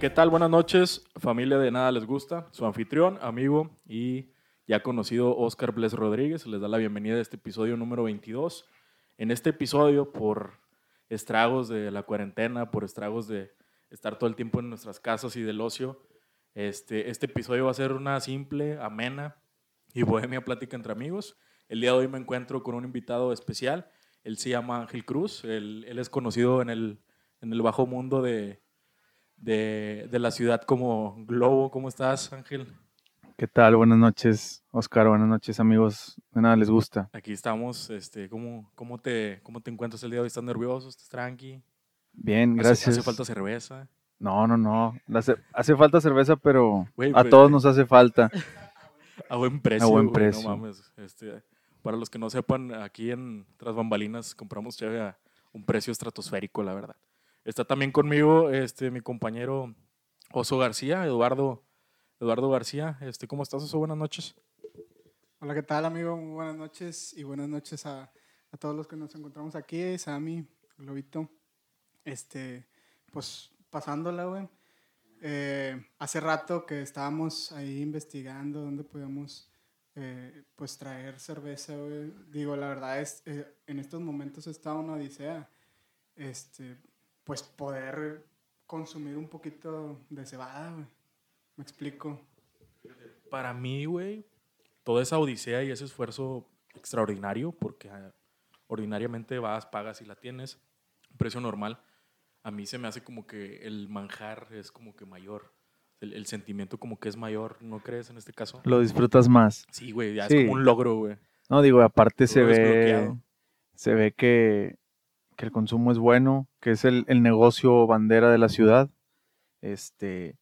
¿Qué tal? Buenas noches, familia de Nada Les Gusta, su anfitrión, amigo y ya conocido Oscar Bles Rodríguez. Les da la bienvenida a este episodio número 22. En este episodio, por estragos de la cuarentena, por estragos de estar todo el tiempo en nuestras casas y del ocio, este, este episodio va a ser una simple, amena y bohemia plática entre amigos. El día de hoy me encuentro con un invitado especial. Él se llama Ángel Cruz. Él, él es conocido en el, en el bajo mundo de, de, de, la ciudad como Globo. ¿Cómo estás, Ángel? ¿Qué tal? Buenas noches, Oscar. Buenas noches, amigos. De nada les gusta. Aquí estamos. Este, ¿cómo, cómo, te, ¿Cómo te encuentras el día de hoy? ¿Estás nervioso? ¿Estás tranqui? Bien, gracias. ¿Hace, hace falta cerveza? No, no, no. Hace, hace falta cerveza, pero Wey, a todos nos hace falta. A buen precio. A buen precio. no mames. Este, para los que no sepan, aquí en Tras Bambalinas compramos cheve a un precio estratosférico, la verdad. Está también conmigo este, mi compañero Oso García, Eduardo, Eduardo García. Este, ¿Cómo estás, Oso? Buenas noches. Hola, ¿qué tal, amigo? Muy buenas noches y buenas noches a, a todos los que nos encontramos aquí, Sammy, Globito. Este, pues pasándola, güey. Eh, hace rato que estábamos ahí investigando dónde podíamos eh, pues traer cerveza, güey. Digo, la verdad es, eh, en estos momentos está una odisea. Este, pues poder consumir un poquito de cebada, güey. Me explico. Para mí, güey, toda esa odisea y ese esfuerzo extraordinario, porque ah, ordinariamente vas, pagas y la tienes, precio normal, a mí se me hace como que el manjar es como que mayor. El, el, sentimiento como que es mayor, ¿no crees en este caso? Lo disfrutas más. Sí, güey, ya sí. es como un logro, güey. No, digo, aparte se ve, se ve que que el consumo es bueno, que es el, el, negocio bandera de la ciudad. Este,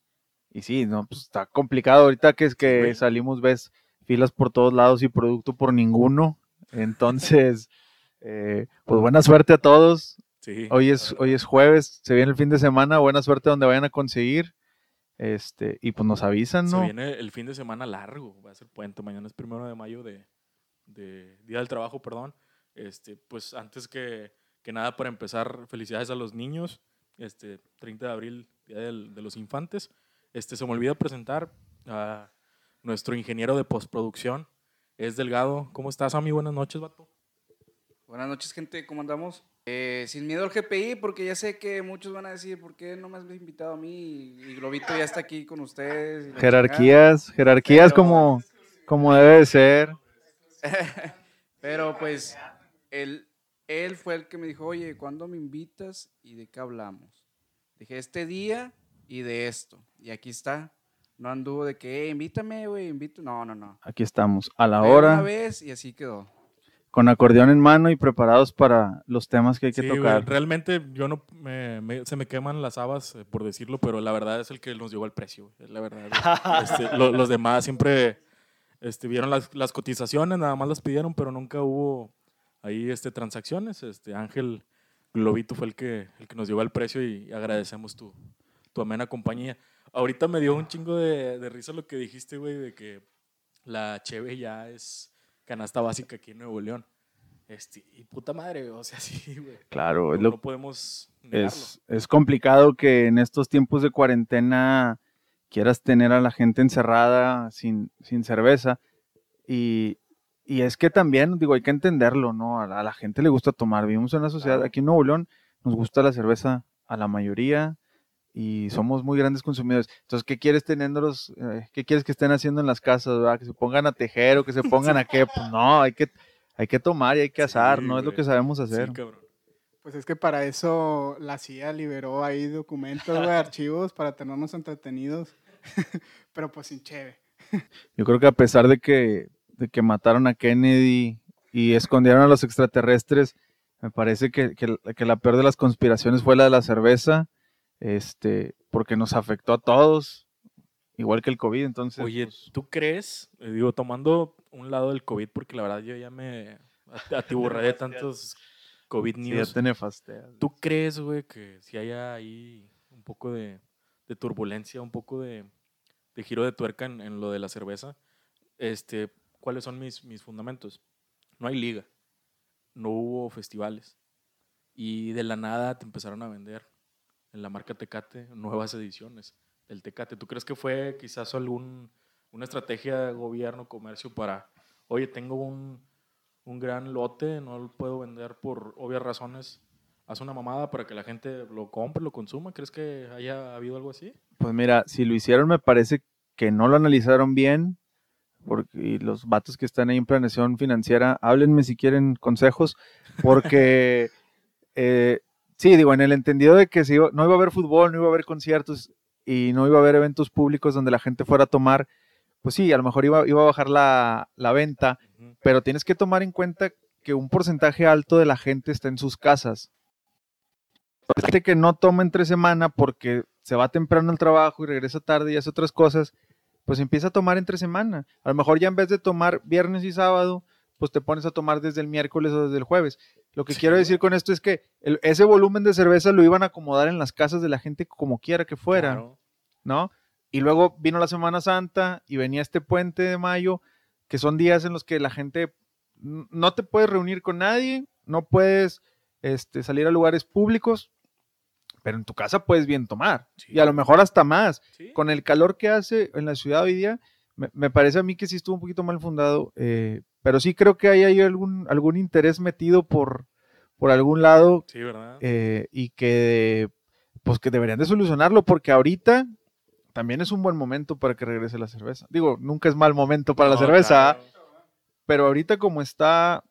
y sí, no, pues está complicado ahorita que es que salimos, ves filas por todos lados y producto por ninguno. Entonces, eh, pues buena suerte a todos. Sí, hoy, es, hoy es jueves, se viene el fin de semana, buena suerte donde vayan a conseguir. Este, y pues nos avisan, ¿no? Se viene el fin de semana largo, va a ser puente, mañana es primero de mayo de, de Día del Trabajo, perdón. Este, pues antes que que nada, para empezar, felicidades a los niños. Este 30 de abril, Día del, de los Infantes. Este, se me olvida presentar a nuestro ingeniero de postproducción, es Delgado. ¿Cómo estás, amigo? Buenas noches, vato. Buenas noches, gente. ¿Cómo andamos? Eh, sin miedo al GPI, porque ya sé que muchos van a decir, ¿por qué no me has invitado a mí? Y Globito ya está aquí con ustedes. Jerarquías, jerarquías Pero... como, como debe de ser. Pero pues el, él fue el que me dijo, oye, ¿cuándo me invitas y de qué hablamos? Dije, este día y de esto. Y aquí está. No anduvo de que, eh, invítame, güey, invito. No, no, no. Aquí estamos, a la hora. Una vez y así quedó. Con acordeón en mano y preparados para los temas que hay que sí, tocar. Güey, realmente yo no me, me, se me queman las habas, eh, por decirlo, pero la verdad es el que nos llegó al precio. Es la verdad. este, lo, los demás siempre este, vieron las, las cotizaciones, nada más las pidieron, pero nunca hubo ahí este, transacciones. Este, Ángel Globito fue el que, el que nos llevó al precio y agradecemos tu, tu amena compañía. Ahorita me dio un chingo de, de risa lo que dijiste, güey, de que la Cheve ya es canasta básica aquí en Nuevo León. Este, y puta madre, o sea, sí, güey. Claro, no, lo, no podemos es, es, complicado que en estos tiempos de cuarentena quieras tener a la gente encerrada sin, sin cerveza. Y, y es que también, digo, hay que entenderlo, ¿no? A la, a la, gente le gusta tomar. Vivimos en una sociedad, aquí en Nuevo León, nos gusta la cerveza a la mayoría y somos muy grandes consumidores. Entonces, ¿qué quieres teniéndolos? Eh, ¿Qué quieres que estén haciendo en las casas, verdad? Que se pongan a tejer o que se pongan a qué? Pues no, hay que, hay que tomar y hay que asar, sí, ¿no? Güey. Es lo que sabemos hacer. Sí, cabrón. Pues es que para eso la CIA liberó ahí documentos, güey, archivos para tenernos entretenidos, pero pues sin cheve. Yo creo que a pesar de que de que mataron a Kennedy y escondieron a los extraterrestres, me parece que, que, que, la peor de las conspiraciones fue la de la cerveza, este, porque nos afectó a todos, igual que el COVID. Entonces, Oye, pues... ¿tú crees? Eh, digo, tomando un lado del COVID, porque la verdad yo ya me atiburré de tantos COVID news. Sí, ya te nefasteas. ¿Tú crees, güey, que si haya ahí un poco de, de turbulencia, un poco de, de, giro de tuerca en, en lo de la cerveza? Este, ¿Cuáles son mis, mis fundamentos? No hay liga, no hubo festivales y de la nada te empezaron a vender en la marca Tecate nuevas ediciones. del Tecate. ¿Tú crees que fue quizás algún, una estrategia de gobierno, comercio para, oye, tengo un, un gran lote, no lo puedo vender por obvias razones? Haz una mamada para que la gente lo compre, lo consuma. ¿Crees que haya habido algo así? Pues mira, si lo hicieron me parece que no lo analizaron bien, porque y los vatos que están ahí en planeación financiera, háblenme si quieren consejos, porque eh, sí, digo, en el entendido de que si iba- no iba a haber fútbol, no iba a haber conciertos y no iba a haber eventos públicos donde la gente fuera a tomar, pues sí, a lo mejor iba, iba a bajar la, la venta, Ujú. pero tienes que tomar en cuenta que un porcentaje alto de la gente está en sus casas. Hay gente que no toma entre semana porque se va temprano al trabajo y regresa tarde y hace otras cosas, pues empieza a tomar entre semana. A lo mejor ya en vez de tomar viernes y sábado, pues te pones a tomar desde el miércoles o desde el jueves. Lo que Sí. quiero decir con esto es que el- ese volumen de cerveza lo iban a acomodar en las casas de la gente como quiera que fuera. Claro. ¿no? Y luego vino la Semana Santa y venía este puente de mayo, que son días en los que la gente no te puedes reunir con nadie, no puedes este, salir a lugares públicos, pero en tu casa puedes bien tomar. Sí. Y a lo mejor hasta más. Sí. Con el calor que hace en la ciudad hoy día, me, me parece a mí que sí estuvo un poquito mal fundado, eh, pero sí creo que ahí hay algún, algún interés metido por, por algún lado Sí, ¿verdad? eh, y que pues que deberían de solucionarlo porque ahorita también es un buen momento para que regrese la cerveza. Digo, nunca es mal momento para la cerveza, claro. pero ahorita como está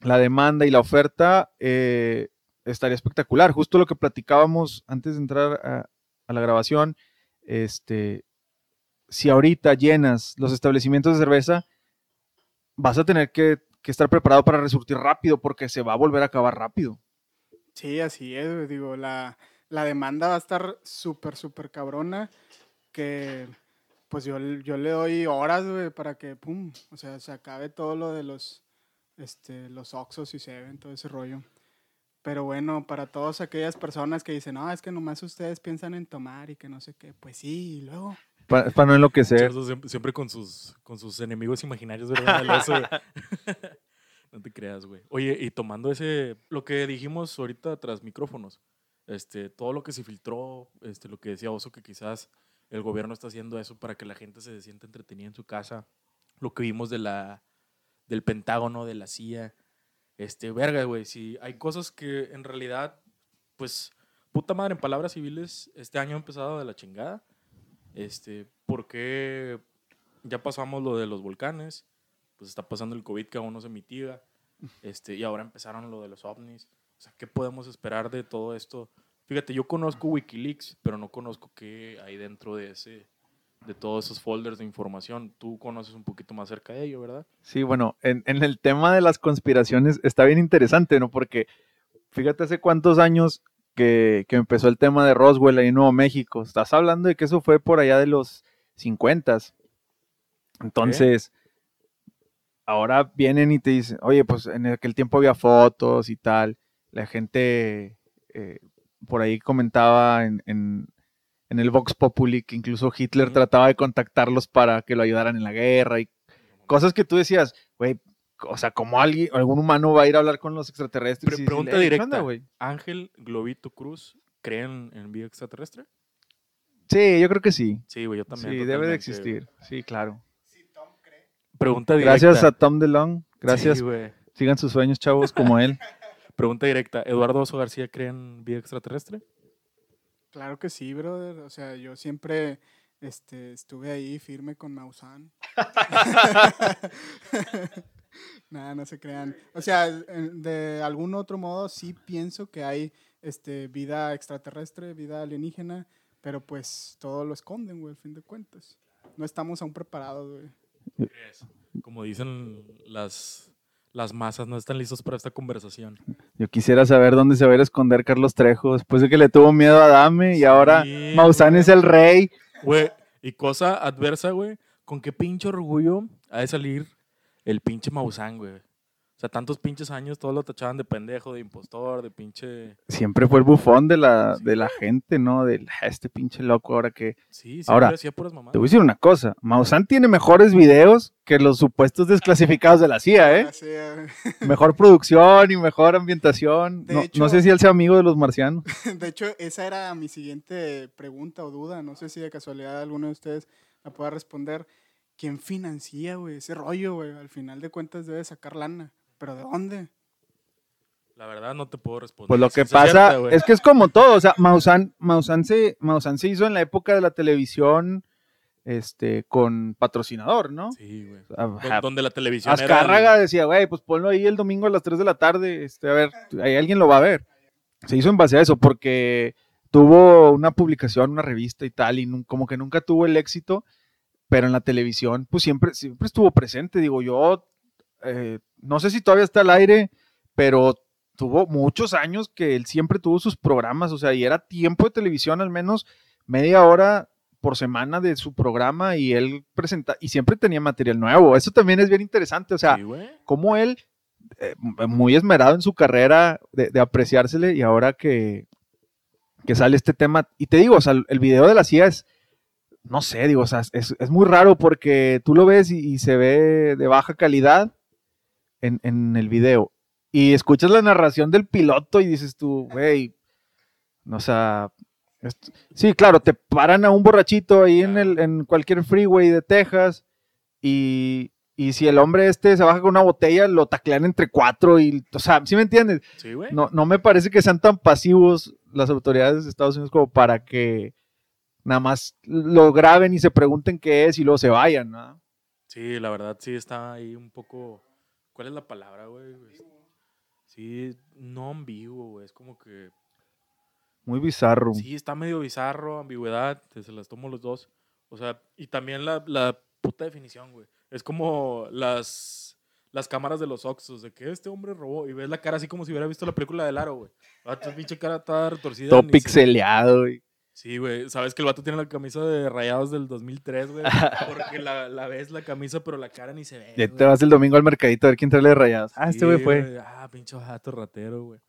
la demanda y la oferta, eh, estaría espectacular. Justo lo que platicábamos antes de entrar a, la grabación, este, si ahorita llenas los establecimientos de cerveza, vas a tener que, estar preparado para resurtir rápido porque se va a volver a acabar rápido. Sí, así es. Digo, la, la demanda va a estar súper, súper cabrona. Que pues yo, yo le doy horas, para que, pum, o sea, se acabe todo lo de los, este, los Oxos y Seven, todo ese rollo. Pero bueno, para todas aquellas personas que dicen, no, es que nomás ustedes piensan en tomar y que no sé qué, pues sí, y luego. Para, para no enloquecer. Siempre, siempre con sus, con sus enemigos imaginarios, ¿verdad? No te creas, güey. Oye, y tomando ese, lo que dijimos ahorita tras micrófonos, este, todo lo que se filtró, este, lo que decía Oso, que quizás el gobierno está haciendo eso para que la gente se sienta entretenida en su casa, lo que vimos de la, del Pentágono, de la CIA, este, verga, güey, si hay cosas que en realidad, pues, puta madre, en palabras civiles, este año ha empezado de la chingada, este, porque ya pasamos lo de los volcanes, pues está pasando el COVID que aún no se mitiga, este, y ahora empezaron lo de los ovnis. O sea, ¿qué podemos esperar de todo esto? Fíjate, yo conozco Wikileaks, pero no conozco qué hay dentro de ese, de todos esos folders de información. Tú conoces un poquito más cerca de ello, ¿verdad? Sí, bueno, en, el tema de las conspiraciones está bien interesante, ¿no? Porque fíjate hace cuántos años que, que empezó el tema de Roswell ahí en Nuevo México. Estás hablando de que eso fue por allá de los 50. Entonces, ahora vienen y te dicen, oye, pues en aquel tiempo había fotos y tal. La gente eh, por ahí comentaba en, en- en el Vox Populi que incluso Hitler trataba de contactarlos para que lo ayudaran en la guerra y cosas que tú decías, güey, o sea, como alguien, algún humano va a ir a hablar con los extraterrestres. Pre- y pregunta decirle, "Ey, ¿qué directa. onda, güey?". Ángel Globito Cruz, ¿creen en vida extraterrestre? Sí, yo creo que sí. Sí, güey, yo también. Sí, debe de existir. Sí, claro. Pregunta directa. Gracias a Tom DeLong. Gracias. Sí, güey. Sigan sus sueños, chavos, como él. Pregunta directa. ¿Eduardo Oso García cree en vida extraterrestre? Claro que sí, brother. O sea, yo siempre este, estuve ahí firme con Maussan. Nada, no se crean. O sea, de algún otro modo sí pienso que hay este, vida extraterrestre, vida alienígena, pero pues todo lo esconden, güey, al fin de cuentas. No estamos aún preparados, güey. Como dicen las, las masas, no están listos para esta conversación. Yo quisiera saber dónde se va a ir a esconder Carlos Trejo después de que le tuvo miedo a Dame y ahora Maussan es el rey. Güey, y cosa adversa, güey, con qué pinche orgullo ha de salir el pinche Maussan, güey. O sea, tantos pinches años, todos lo tachaban de pendejo, de impostor, de pinche... Siempre fue el bufón de la, Sí. de la gente, ¿no? De "Ah, este pinche loco ahora que... Sí, siempre Ahora, hacía puras mamadas. Te voy a decir una cosa, Maussan tiene mejores videos que los supuestos desclasificados de la CIA, ¿eh? Así, eh, Mejor producción y mejor ambientación. De No, hecho- no sé si él sea amigo de los marcianos. De hecho, esa era mi siguiente pregunta o duda. No sé si de casualidad alguno de ustedes la pueda responder. ¿Quién financia, güey? Ese rollo, güey. Al final de cuentas debe sacar lana. ¿Pero de dónde? La verdad no te puedo responder. Pues lo que es pasa es que es como todo, o sea, Maussan, Maussan, se, Maussan se hizo en la época de la televisión este, con patrocinador, ¿no? Sí, güey. Don- Donde la televisión era Azcárraga el- decía, güey, pues ponlo ahí el domingo a las 3 de la tarde, este, a ver, ahí alguien lo va a ver. Se hizo en base a eso porque tuvo una publicación, una revista y tal, y como que nunca tuvo el éxito, pero en la televisión, pues siempre, siempre estuvo presente. Digo, yo eh, no sé si todavía está al aire, pero tuvo muchos años que él siempre tuvo sus programas, o sea, y era tiempo de televisión, al menos media hora por semana de su programa y él presenta y siempre tenía material nuevo. Eso también es bien interesante, o sea, Sí, como él, eh, muy esmerado en su carrera de, de apreciársele y ahora que, que sale este tema, y te digo, o sea, el, el video de la CIA es, no sé, digo, o sea, es, es muy raro porque tú lo ves y, y se ve de baja calidad en, en el video. Y escuchas la narración del piloto y dices tú, güey, o sea, esto- sí, claro, te paran a un borrachito ahí en, el, en cualquier freeway de Texas y, y si el hombre este se baja con una botella, lo taclean entre cuatro y, o sea, ¿sí me entiendes? Sí, güey. No, no me parece que sean tan pasivos las autoridades de Estados Unidos como para que nada más lo graben y se pregunten qué es y luego se vayan, ¿no? Sí, la verdad sí está ahí un poco. ¿Cuál es la palabra, güey? Sí, no ambiguo, güey. Es como que. Muy bizarro. Sí, está medio bizarro, ambigüedad. te- Se las tomo los dos. O sea, y también la, la puta definición, güey. Es como las. Las cámaras de los Oxos, de que este hombre robó y ves la cara así como si hubiera visto la película del aro, güey. Ah, tu pinche cara toda retorcida. Todo pixeleado. y- Sí, güey. Sabes que el vato tiene la camisa de rayados del 2003, güey. Porque la, la ves la camisa, pero la cara ni se ve. Ya te vas el domingo al mercadito a ver quién trae de rayados. Ah, este güey fue. Ah, pinche vato ratero, güey.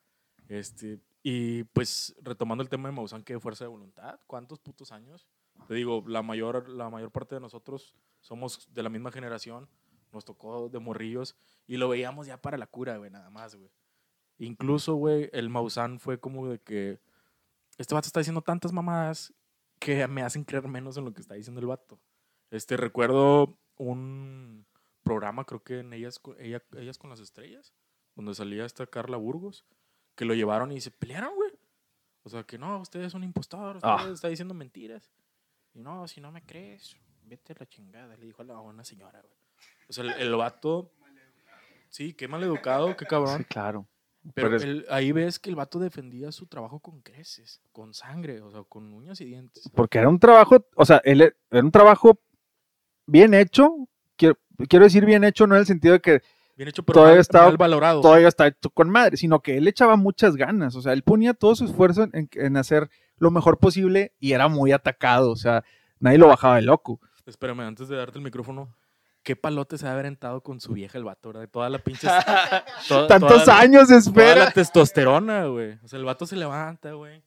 Este, y pues retomando el tema de Maussan, que fuerza de voluntad, ¿cuántos putos años? Te digo, la mayor, la mayor parte de nosotros somos de la misma generación, nos tocó de morrillos y lo veíamos ya para la cura, güey, nada más, güey. Incluso, güey, el Maussan fue como de que este vato está diciendo tantas mamadas que me hacen creer menos en lo que está diciendo el vato. Este, recuerdo un programa, creo que en Ellas, con- ella, Ellas con las Estrellas, donde salía esta Carla Burgos, que lo llevaron y se pelearon, güey. O sea, que no, usted es un impostor, usted Ah. está diciendo mentiras. Y no, si no me crees, vete a la chingada, le dijo a la- a una señora, güey. O sea, el, el vato, sí, qué mal educado, qué cabrón. Sí, claro. Pero Pero es- el- ahí ves que el vato defendía su trabajo con creces, con sangre, o sea, con uñas y dientes. Porque era un trabajo, o sea, él e- era un trabajo bien hecho. Quiero, quiero decir bien hecho, no en el sentido de que Bien hecho, pero Todavía mal, valorado. todavía está hecho con madre, sino que él echaba muchas ganas, o sea, él ponía todo su esfuerzo en, en hacer lo mejor posible y era muy atacado, o sea, nadie lo bajaba de loco. Espérame, antes de darte el micrófono, ¿qué palote se ha aventado con su vieja el vato, verdad? Toda la pinche... toda- Tantos toda la- años Toda espera. la testosterona, güey. O sea, el vato se levanta, güey.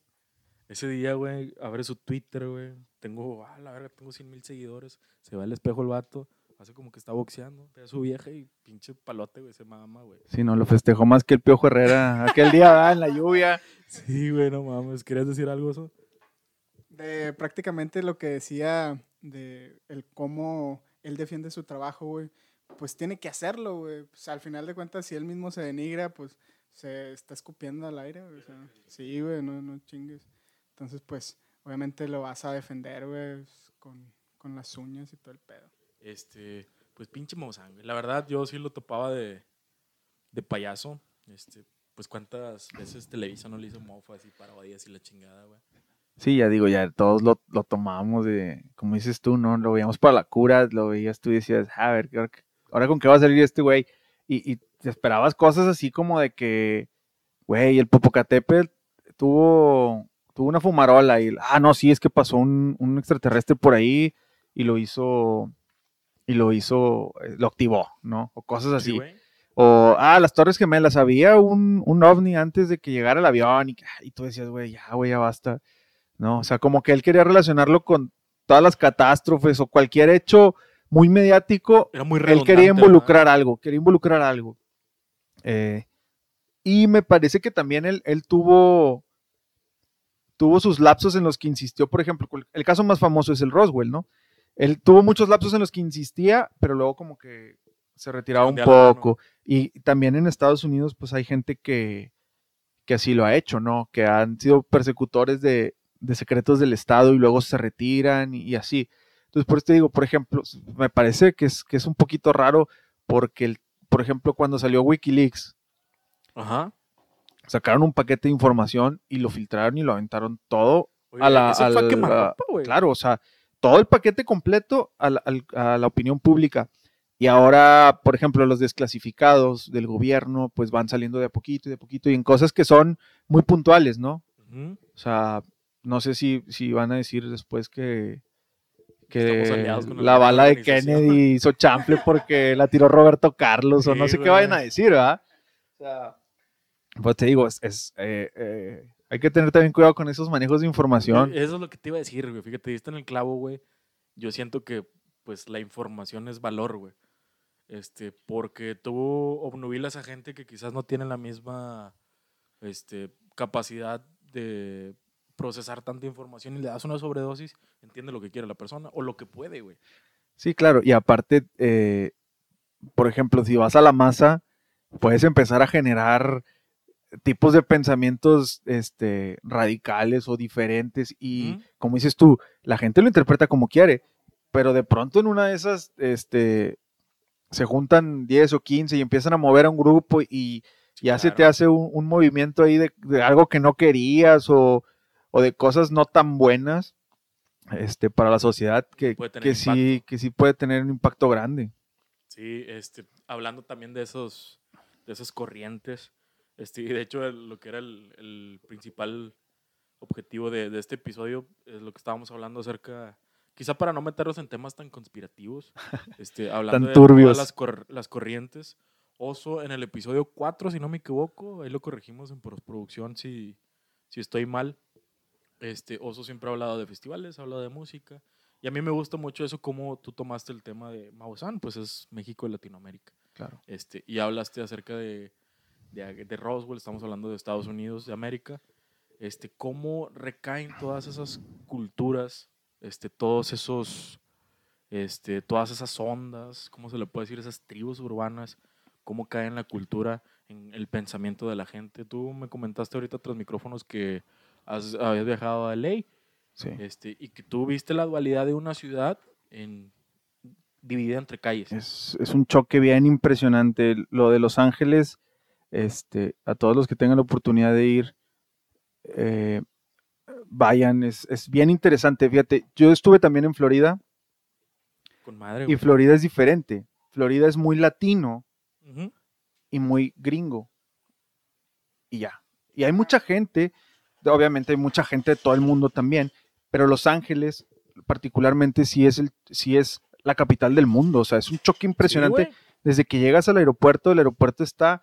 Ese día, güey, abre su Twitter, güey. Tengo, ah, la verga, tengo 100 mil seguidores. Se va al espejo el vato. Hace como que está boxeando. Ve a su vieja y pinche palote, güey. Se mama, güey. Sí, no, lo festejó más que el Piojo Herrera aquel día ¿verdad? en la lluvia. Sí, güey, no mames. ¿Querías decir algo eso? De prácticamente lo que decía de el cómo él defiende su trabajo, güey. Pues tiene que hacerlo, güey. Pues, al final de cuentas, si él mismo se denigra, pues se está escupiendo al aire, güey. O sea, sí, güey, no, no chingues. Entonces, pues, obviamente lo vas a defender, güey, con, con las uñas y todo el pedo. Este, pues pinche Maussan. La verdad, yo sí lo topaba de, de payaso. Este, pues cuántas veces Televisa no le hizo mofas y parodias y la chingada, güey. Sí, ya digo, ya todos lo, lo tomábamos de, como dices tú, ¿no? Lo veíamos para la cura, lo veías tú y decías, a ver, ahora, con qué va a salir este güey. Y, y te esperabas cosas así como de que, güey, el Popocatépetl tuvo, tuvo una fumarola y, ah, no, sí, es que pasó un, un extraterrestre por ahí y lo hizo, y lo hizo, eh, lo activó, ¿no? O cosas Sí, así. O, ah, las Torres Gemelas, había un, un ovni antes de que llegara el avión y, y tú decías, güey, ya, güey, ya basta. ¿No? O sea, como que él quería relacionarlo con todas las catástrofes o cualquier hecho muy mediático. Era muy Él quería involucrar algo, quería involucrar algo. Eh, y me parece que también él, él tuvo, tuvo sus lapsos en los que insistió, por ejemplo, el caso más famoso es el Roswell, ¿no? Él tuvo muchos lapsos en los que insistía, pero luego como que se retiraba un poco. Y también en Estados Unidos, pues hay gente que, que así lo ha hecho, ¿no? Que han sido persecutores de, de secretos del Estado y luego se retiran y, así. Entonces, por eso te digo, por ejemplo, me parece que es, que es un poquito raro porque, el, por ejemplo, cuando salió Wikileaks, Ajá. sacaron un paquete de información y lo filtraron y lo aventaron todo a la... Eso fue claro, o sea, todo el paquete completo a la, al- a la opinión pública. Y ahora, por ejemplo, los desclasificados del gobierno, pues van saliendo de a poquito y de a poquito y en cosas que son muy puntuales, ¿no? O sea, no sé si, si van a decir después que, Estamos que con la bala de. Kennedy hizo chample porque la tiró Roberto Carlos o no sé qué vayan a decir, ¿verdad? O sea, pues te digo, es, es, eh, eh, hay que tener también cuidado con esos manejos de información. Eso es lo que te iba a decir, güey. Fíjate, diste en el clavo, güey. Yo siento que, pues, la información es valor, güey. Este, porque tú obnubilas a gente que quizás no tiene la misma, este, capacidad de procesar tanta información y le das una sobredosis, entiende lo que quiere la persona o lo que puede, güey. Sí, claro, y aparte, eh, por ejemplo, si vas a la masa, puedes empezar a generar tipos de pensamientos este, radicales o diferentes y, como dices tú, la gente lo interpreta como quiere, pero de pronto en una de esas este, se juntan 10 o 15 y empiezan a mover a un grupo y ya se te hace un, un movimiento ahí de, de algo que no querías o, o de cosas no tan buenas este, para la sociedad que, que sí, que sí puede tener un impacto grande. Sí, este, hablando también de esos, de esas corrientes, este, de hecho el- lo que era el, el principal objetivo de, de este episodio es lo que estábamos hablando acerca, quizá para no meternos en temas tan conspirativos, este, hablando de turbios. todas las, cor- las corrientes. Oso en el episodio 4, si no me equivoco, ahí lo corregimos en postproducción si, si estoy mal. Este, Oso siempre ha hablado de festivales, ha hablado de música. Y a mí me gusta mucho eso, como tú tomaste el tema de Maussan, pues es México y Latinoamérica. Claro. Este, y hablaste acerca de, de, de Roswell, estamos hablando de Estados Unidos, de América. Este, cómo recaen todas esas culturas, este, todos esos, este, todas esas ondas, ¿cómo se le puede decir? Esas tribus urbanas, cómo caen la cultura en el pensamiento de la gente. Tú me comentaste ahorita tras micrófonos que has, habías viajado a LA Sí. este, y que tú viste la dualidad de una ciudad en, dividida entre calles. Es, es un choque bien impresionante. Lo de Los Ángeles, este, a todos los que tengan la oportunidad de ir, eh, vayan, es, es bien interesante. Fíjate, yo estuve también en Florida Con madre, y. Florida es diferente. Florida es muy latino y muy gringo. Y ya. Y hay mucha gente, obviamente hay mucha gente de todo el mundo también, pero Los Ángeles particularmente sí es, el, sí es la capital del mundo. O sea, es un choque impresionante. Sí. Desde que llegas al aeropuerto, el aeropuerto está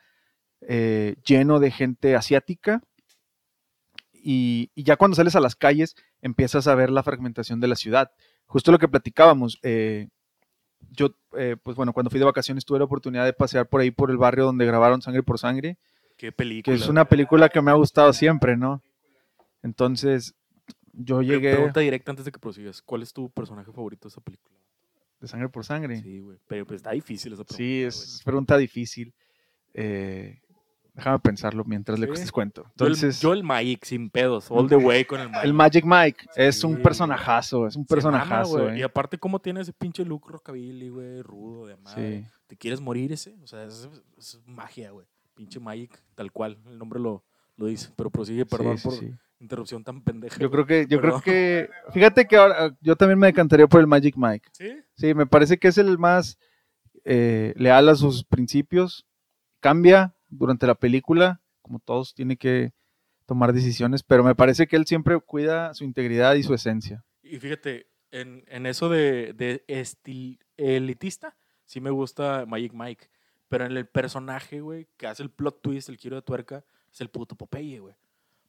eh, lleno de gente asiática y, y ya cuando sales a las calles empiezas a ver la fragmentación de la ciudad. Justo lo que platicábamos, eh, yo, eh, pues bueno, cuando fui de vacaciones tuve la oportunidad de pasear por ahí por el barrio donde grabaron Sangre por Sangre, Qué que película. es una película que me ha gustado siempre, ¿no? Entonces, yo llegué Pregunta directa antes de que prosigas. ¿Cuál es tu personaje favorito de esa película? de Sangre por Sangre. Sí, güey. Pero pues está difícil esa pregunta. Sí, es pregunta difícil. Eh, déjame pensarlo mientras Sí. les cuento. Yo el- Entonces, yo el Mike, sin pedos. All the way con el Mike. el Magic Mike es un personajazo, es un personajazo. güey. Y eh. aparte, ¿cómo tiene ese pinche look rockabilly, güey? Rudo, de madre. Sí. ¿Te quieres morir ese? O sea, es, es magia, güey. Pinche Mike, tal cual. El nombre lo, lo dice. Pero prosigue, perdón por sí. Interrupción tan pendeja. Yo creo que, yo Perdón. creo que, fíjate que ahora yo también me decantaría por el Magic Mike. ¿Sí? Sí, me parece que es el más eh, leal a sus principios. Cambia durante la película, como todos tiene que tomar decisiones, pero me parece que él siempre cuida su integridad y su esencia. Y fíjate, en, en eso de, de estil, elitista, sí me gusta Magic Mike. Pero en el personaje, güey, que hace el plot twist, el giro de tuerca, es el puto Popeye, güey.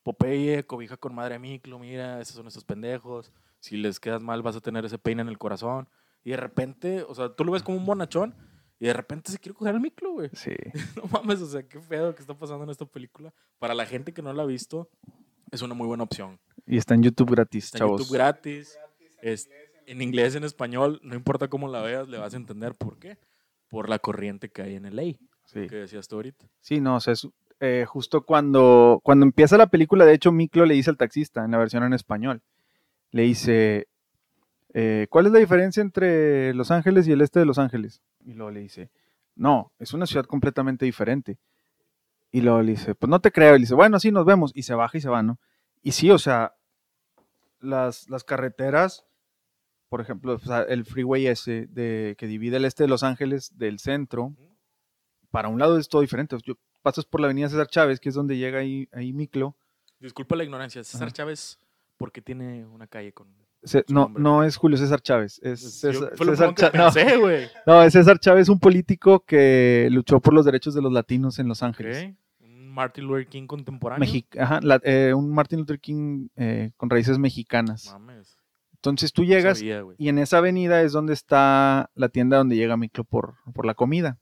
Popeye, cobija con madre Miclo, mira, esos son estos pendejos. Si les quedas mal, vas a tener ese peine en el corazón. Y de repente, o sea, tú lo ves como un bonachón y de repente se quiere coger al Miclo, güey. Sí. No mames, o sea, qué feo que está pasando en esta película. Para la gente que no la ha visto, es una muy buena opción. Y está en YouTube gratis, Está en chavos. YouTube gratis, es- en inglés, en español, no importa cómo la veas, le vas a entender por qué. Por la corriente que hay en el ley, Sí. que decías tú ahorita. Sí, no, o sea, es, eh, justo cuando, cuando empieza la película, de hecho, Miklo le dice al taxista en la versión en español, le dice, eh, ¿cuál es la diferencia entre Los Ángeles y el este de Los Ángeles? Y luego le dice, no, es una ciudad completamente diferente. Y luego le dice, pues no te creo. Y le dice, bueno, sí, nos vemos. Y se baja y se va, ¿no? Y sí, o sea, las, las carreteras, por ejemplo, o sea, el freeway ese de, que divide el este de Los Ángeles del centro, para un lado es todo diferente. Yo, pasas por la avenida César Chávez, que es donde llega ahí, ahí Miclo. Disculpa la ignorancia, César Ajá. Chávez, porque tiene una calle con... No, nombre. no es Julio César Chávez, es Yo- César, lo César no, pensé, güey. no, es César Chávez, un político que luchó por los derechos de los latinos en Los Ángeles. Ok, Un Martin Luther King contemporáneo. Ajá, la- eh, un Martin Luther King eh, con raíces mexicanas. Mames. Entonces tú no llegas sabía, y en esa avenida es donde está la tienda donde llega Miclo por, por la comida.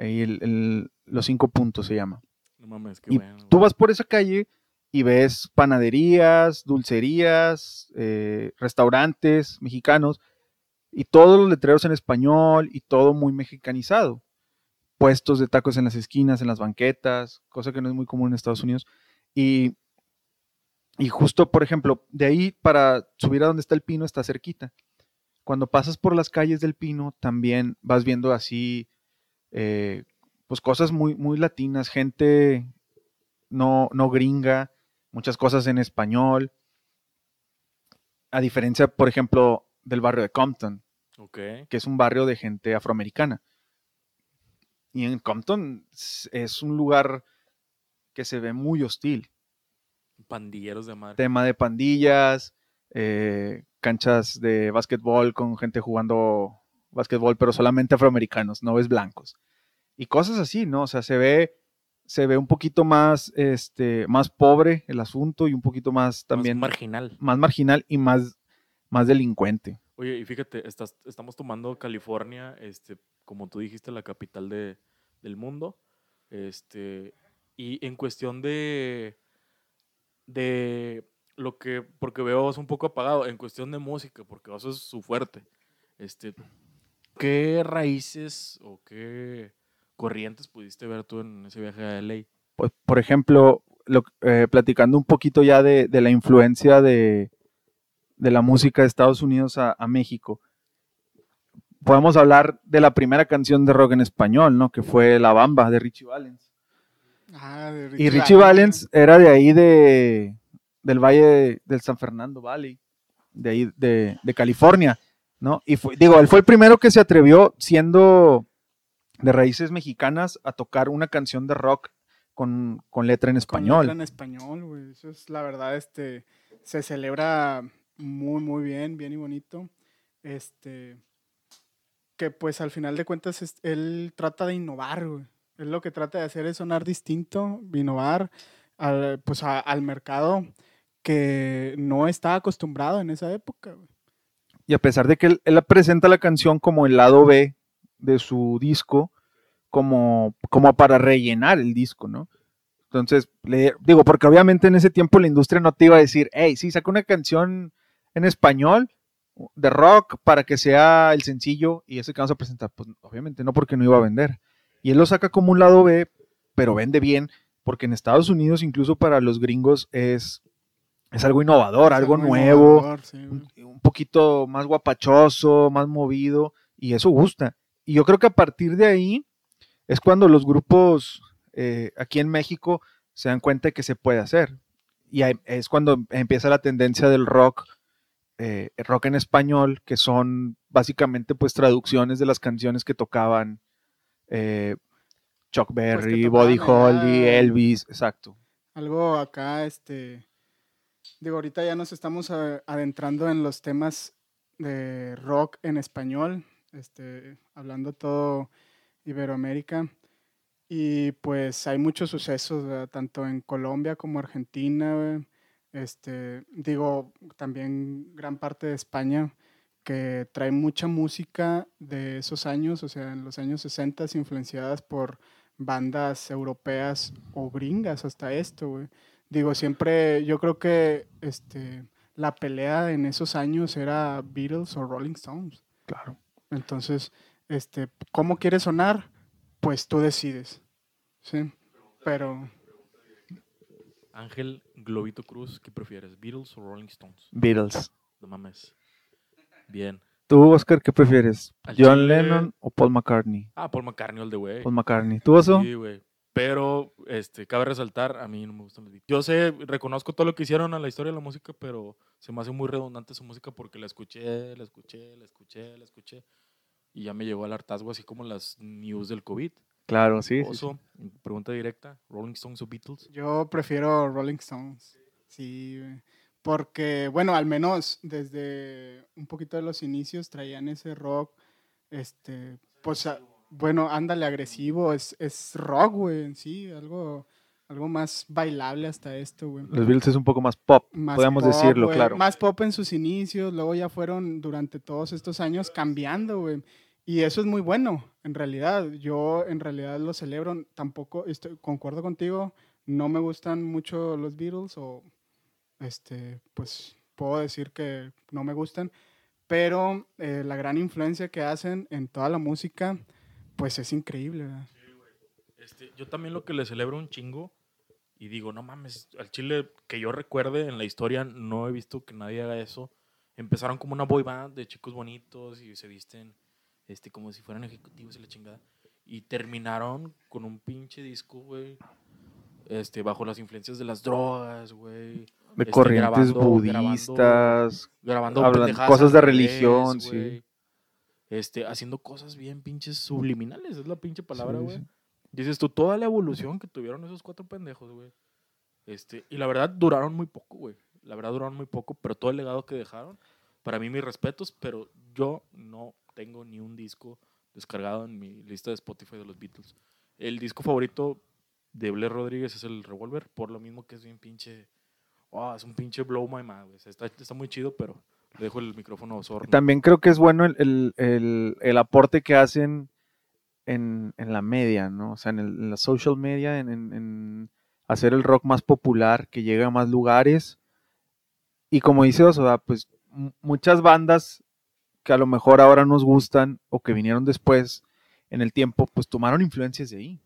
Ahí el- el- los cinco puntos se llama. No mames, qué Y bueno. tú vas por esa calle y ves panaderías, dulcerías, eh, restaurantes mexicanos y todos los letreros en español y todo muy mexicanizado. Puestos de tacos en las esquinas, en las banquetas, cosa que no es muy común en Estados Unidos. Y, y justo, por ejemplo, de ahí para subir a donde está el pino está cerquita. Cuando pasas por las calles del pino, también vas viendo así, eh, pues cosas muy, muy latinas, gente no, no gringa, muchas cosas en español. A diferencia, por ejemplo, del barrio de Compton, que es un barrio de gente afroamericana. Y en Compton es- es un lugar que se ve muy hostil. Pandilleros de madre. Tema de pandillas, eh, canchas de básquetbol con gente jugando básquetbol, pero solamente afroamericanos, no ves blancos. Y cosas así, ¿no? O sea, se ve, se ve un poquito más, este, más pobre el asunto y un poquito más también Más marginal. más marginal y más, más delincuente. Oye, y fíjate, estás, estamos tomando California, este, como tú dijiste, la capital de, del mundo. Este, y en cuestión de, de lo que, porque veo es un poco apagado, en cuestión de música, porque eso es su fuerte. Este, ¿Qué raíces o qué corrientes pudiste ver tú en ese viaje a LA? Pues, por ejemplo, lo- eh, platicando un poquito ya de, de la influencia de, de la música de Estados Unidos a, a México, podemos hablar de la primera canción de rock en español, ¿no? Que fue La Bamba de Richie Valens. Ah, de Y Richie Valens era de ahí de, del Valle de- del San Fernando Valley, de ahí de, de California, ¿no? Y fue, digo, él fue el primero que se atrevió, siendo de raíces mexicanas, a tocar una canción de rock con, con letra en Con español. letra en español, güey. Eso es la verdad, este, se celebra muy, muy bien, bien y bonito. Este, que pues al final de cuentas es- él trata de innovar, güey. Él lo que trata de hacer es sonar distinto, innovar al, pues a- al mercado que no está acostumbrado en esa época, güey. Y a pesar de que él, presenta la canción como el lado B de su disco, como, como para rellenar el disco, ¿no? Entonces, le, digo, porque obviamente en ese tiempo la industria no te iba a decir, hey, sí, saca una canción en español de rock para que sea el sencillo y ese que vamos a presentar. Pues obviamente no, porque no iba a vender. Y él lo saca como un lado B, pero vende bien, porque en Estados Unidos, incluso para los gringos, es, es algo innovador, Es algo algo nuevo innovador, sí, güey. un, un poquito más guapachoso, más movido, y eso gusta. Y yo creo que a partir de ahí es cuando los grupos eh, aquí en México se dan cuenta de que se puede hacer. Y ahí es cuando empieza la tendencia del rock, eh, rock en español, que son básicamente pues traducciones de las canciones que tocaban eh, Chuck Berry, tocaban Buddy Holly. Elvis, exacto. Algo acá, este, digo, ahorita ya nos estamos adentrando en los temas de rock en español, este, hablando todo Iberoamérica. Y pues hay muchos sucesos, tanto en Colombia como Argentina, este, digo, también gran parte de España, que trae mucha música de esos años, o sea, en los años 60, influenciadas por bandas europeas o gringas hasta esto, güey. Digo, siempre, yo creo que este, la pelea en esos años era Beatles o Rolling Stones. Claro. Entonces, este, ¿cómo quieres sonar? Pues tú decides. Sí. Pero Ángel Globito Cruz, ¿qué prefieres? ¿Beatles o Rolling Stones? Beatles. No mames. Bien. ¿Tú, Oscar, qué prefieres? Al ¿John chile- Lennon o Paul McCartney? Ah, Paul McCartney, all the way. Paul McCartney. ¿Tú, Oso? Sí, güey. Pero, este, cabe resaltar, a mí no me gustan los Beatles. Yo sé, reconozco todo lo que hicieron a la historia de la música, pero se me hace muy redundante su música porque la escuché, la escuché, la escuché, la escuché. Y ya me llegó al hartazgo, así como las news del COVID. Claro, sí. sí, sí. Oso, pregunta directa, ¿Rolling Stones o Beatles? yo prefiero Rolling Stones. Sí, porque, bueno, al menos desde un poquito de los inicios traían ese rock, este, pues, a- bueno, ándale, agresivo, es, es rock, güey, en sí, algo, algo más bailable hasta esto, güey. Los Beatles es un poco más pop, Más podemos pop, decirlo, güey, claro. Más pop en sus inicios, luego ya fueron durante todos estos años cambiando, güey. Y eso es muy bueno, en realidad. Yo en realidad lo celebro. Tampoco, estoy, concuerdo contigo, no me gustan mucho los Beatles o, este, pues puedo decir que no me gustan. Pero eh, la gran influencia que hacen en toda la música, pues es increíble, ¿verdad? Este, yo también lo que le celebro un chingo y digo, no mames, al Chile que yo recuerde en la historia no he visto que nadie haga eso. Empezaron como una boy band de chicos bonitos y se visten este, como si fueran ejecutivos y la chingada. Y terminaron con un pinche disco, güey. Este, bajo las influencias de las drogas, güey. De este, corrientes grabando- budistas. Grabando Hablan pendejadas cosas de religión, sí. Este, haciendo cosas bien pinches subliminales, es la pinche palabra, Sí, güey. sí. Dices tú, toda la evolución que tuvieron esos cuatro pendejos, güey. Este, y la verdad duraron muy poco, güey. La verdad duraron muy poco, pero todo el legado que dejaron, para mí mis respetos, pero yo no tengo ni un disco descargado en mi lista de Spotify de los Beatles. El disco favorito de Blair Rodríguez es el Revolver, por lo mismo que es bien pinche... Oh, es un pinche blow my mind, güey. Está, está muy chido, pero le dejo el micrófono a Osorno. También creo que es bueno el, el- el- el aporte que hacen en, en la media, ¿no? O sea, en, el- en la social media, en, en- en hacer el rock más popular, que llegue a más lugares. Y como dice Oso, ¿verdad? pues muchas bandas que a lo mejor ahora nos gustan o que vinieron después en el tiempo, pues tomaron influencias de ahí,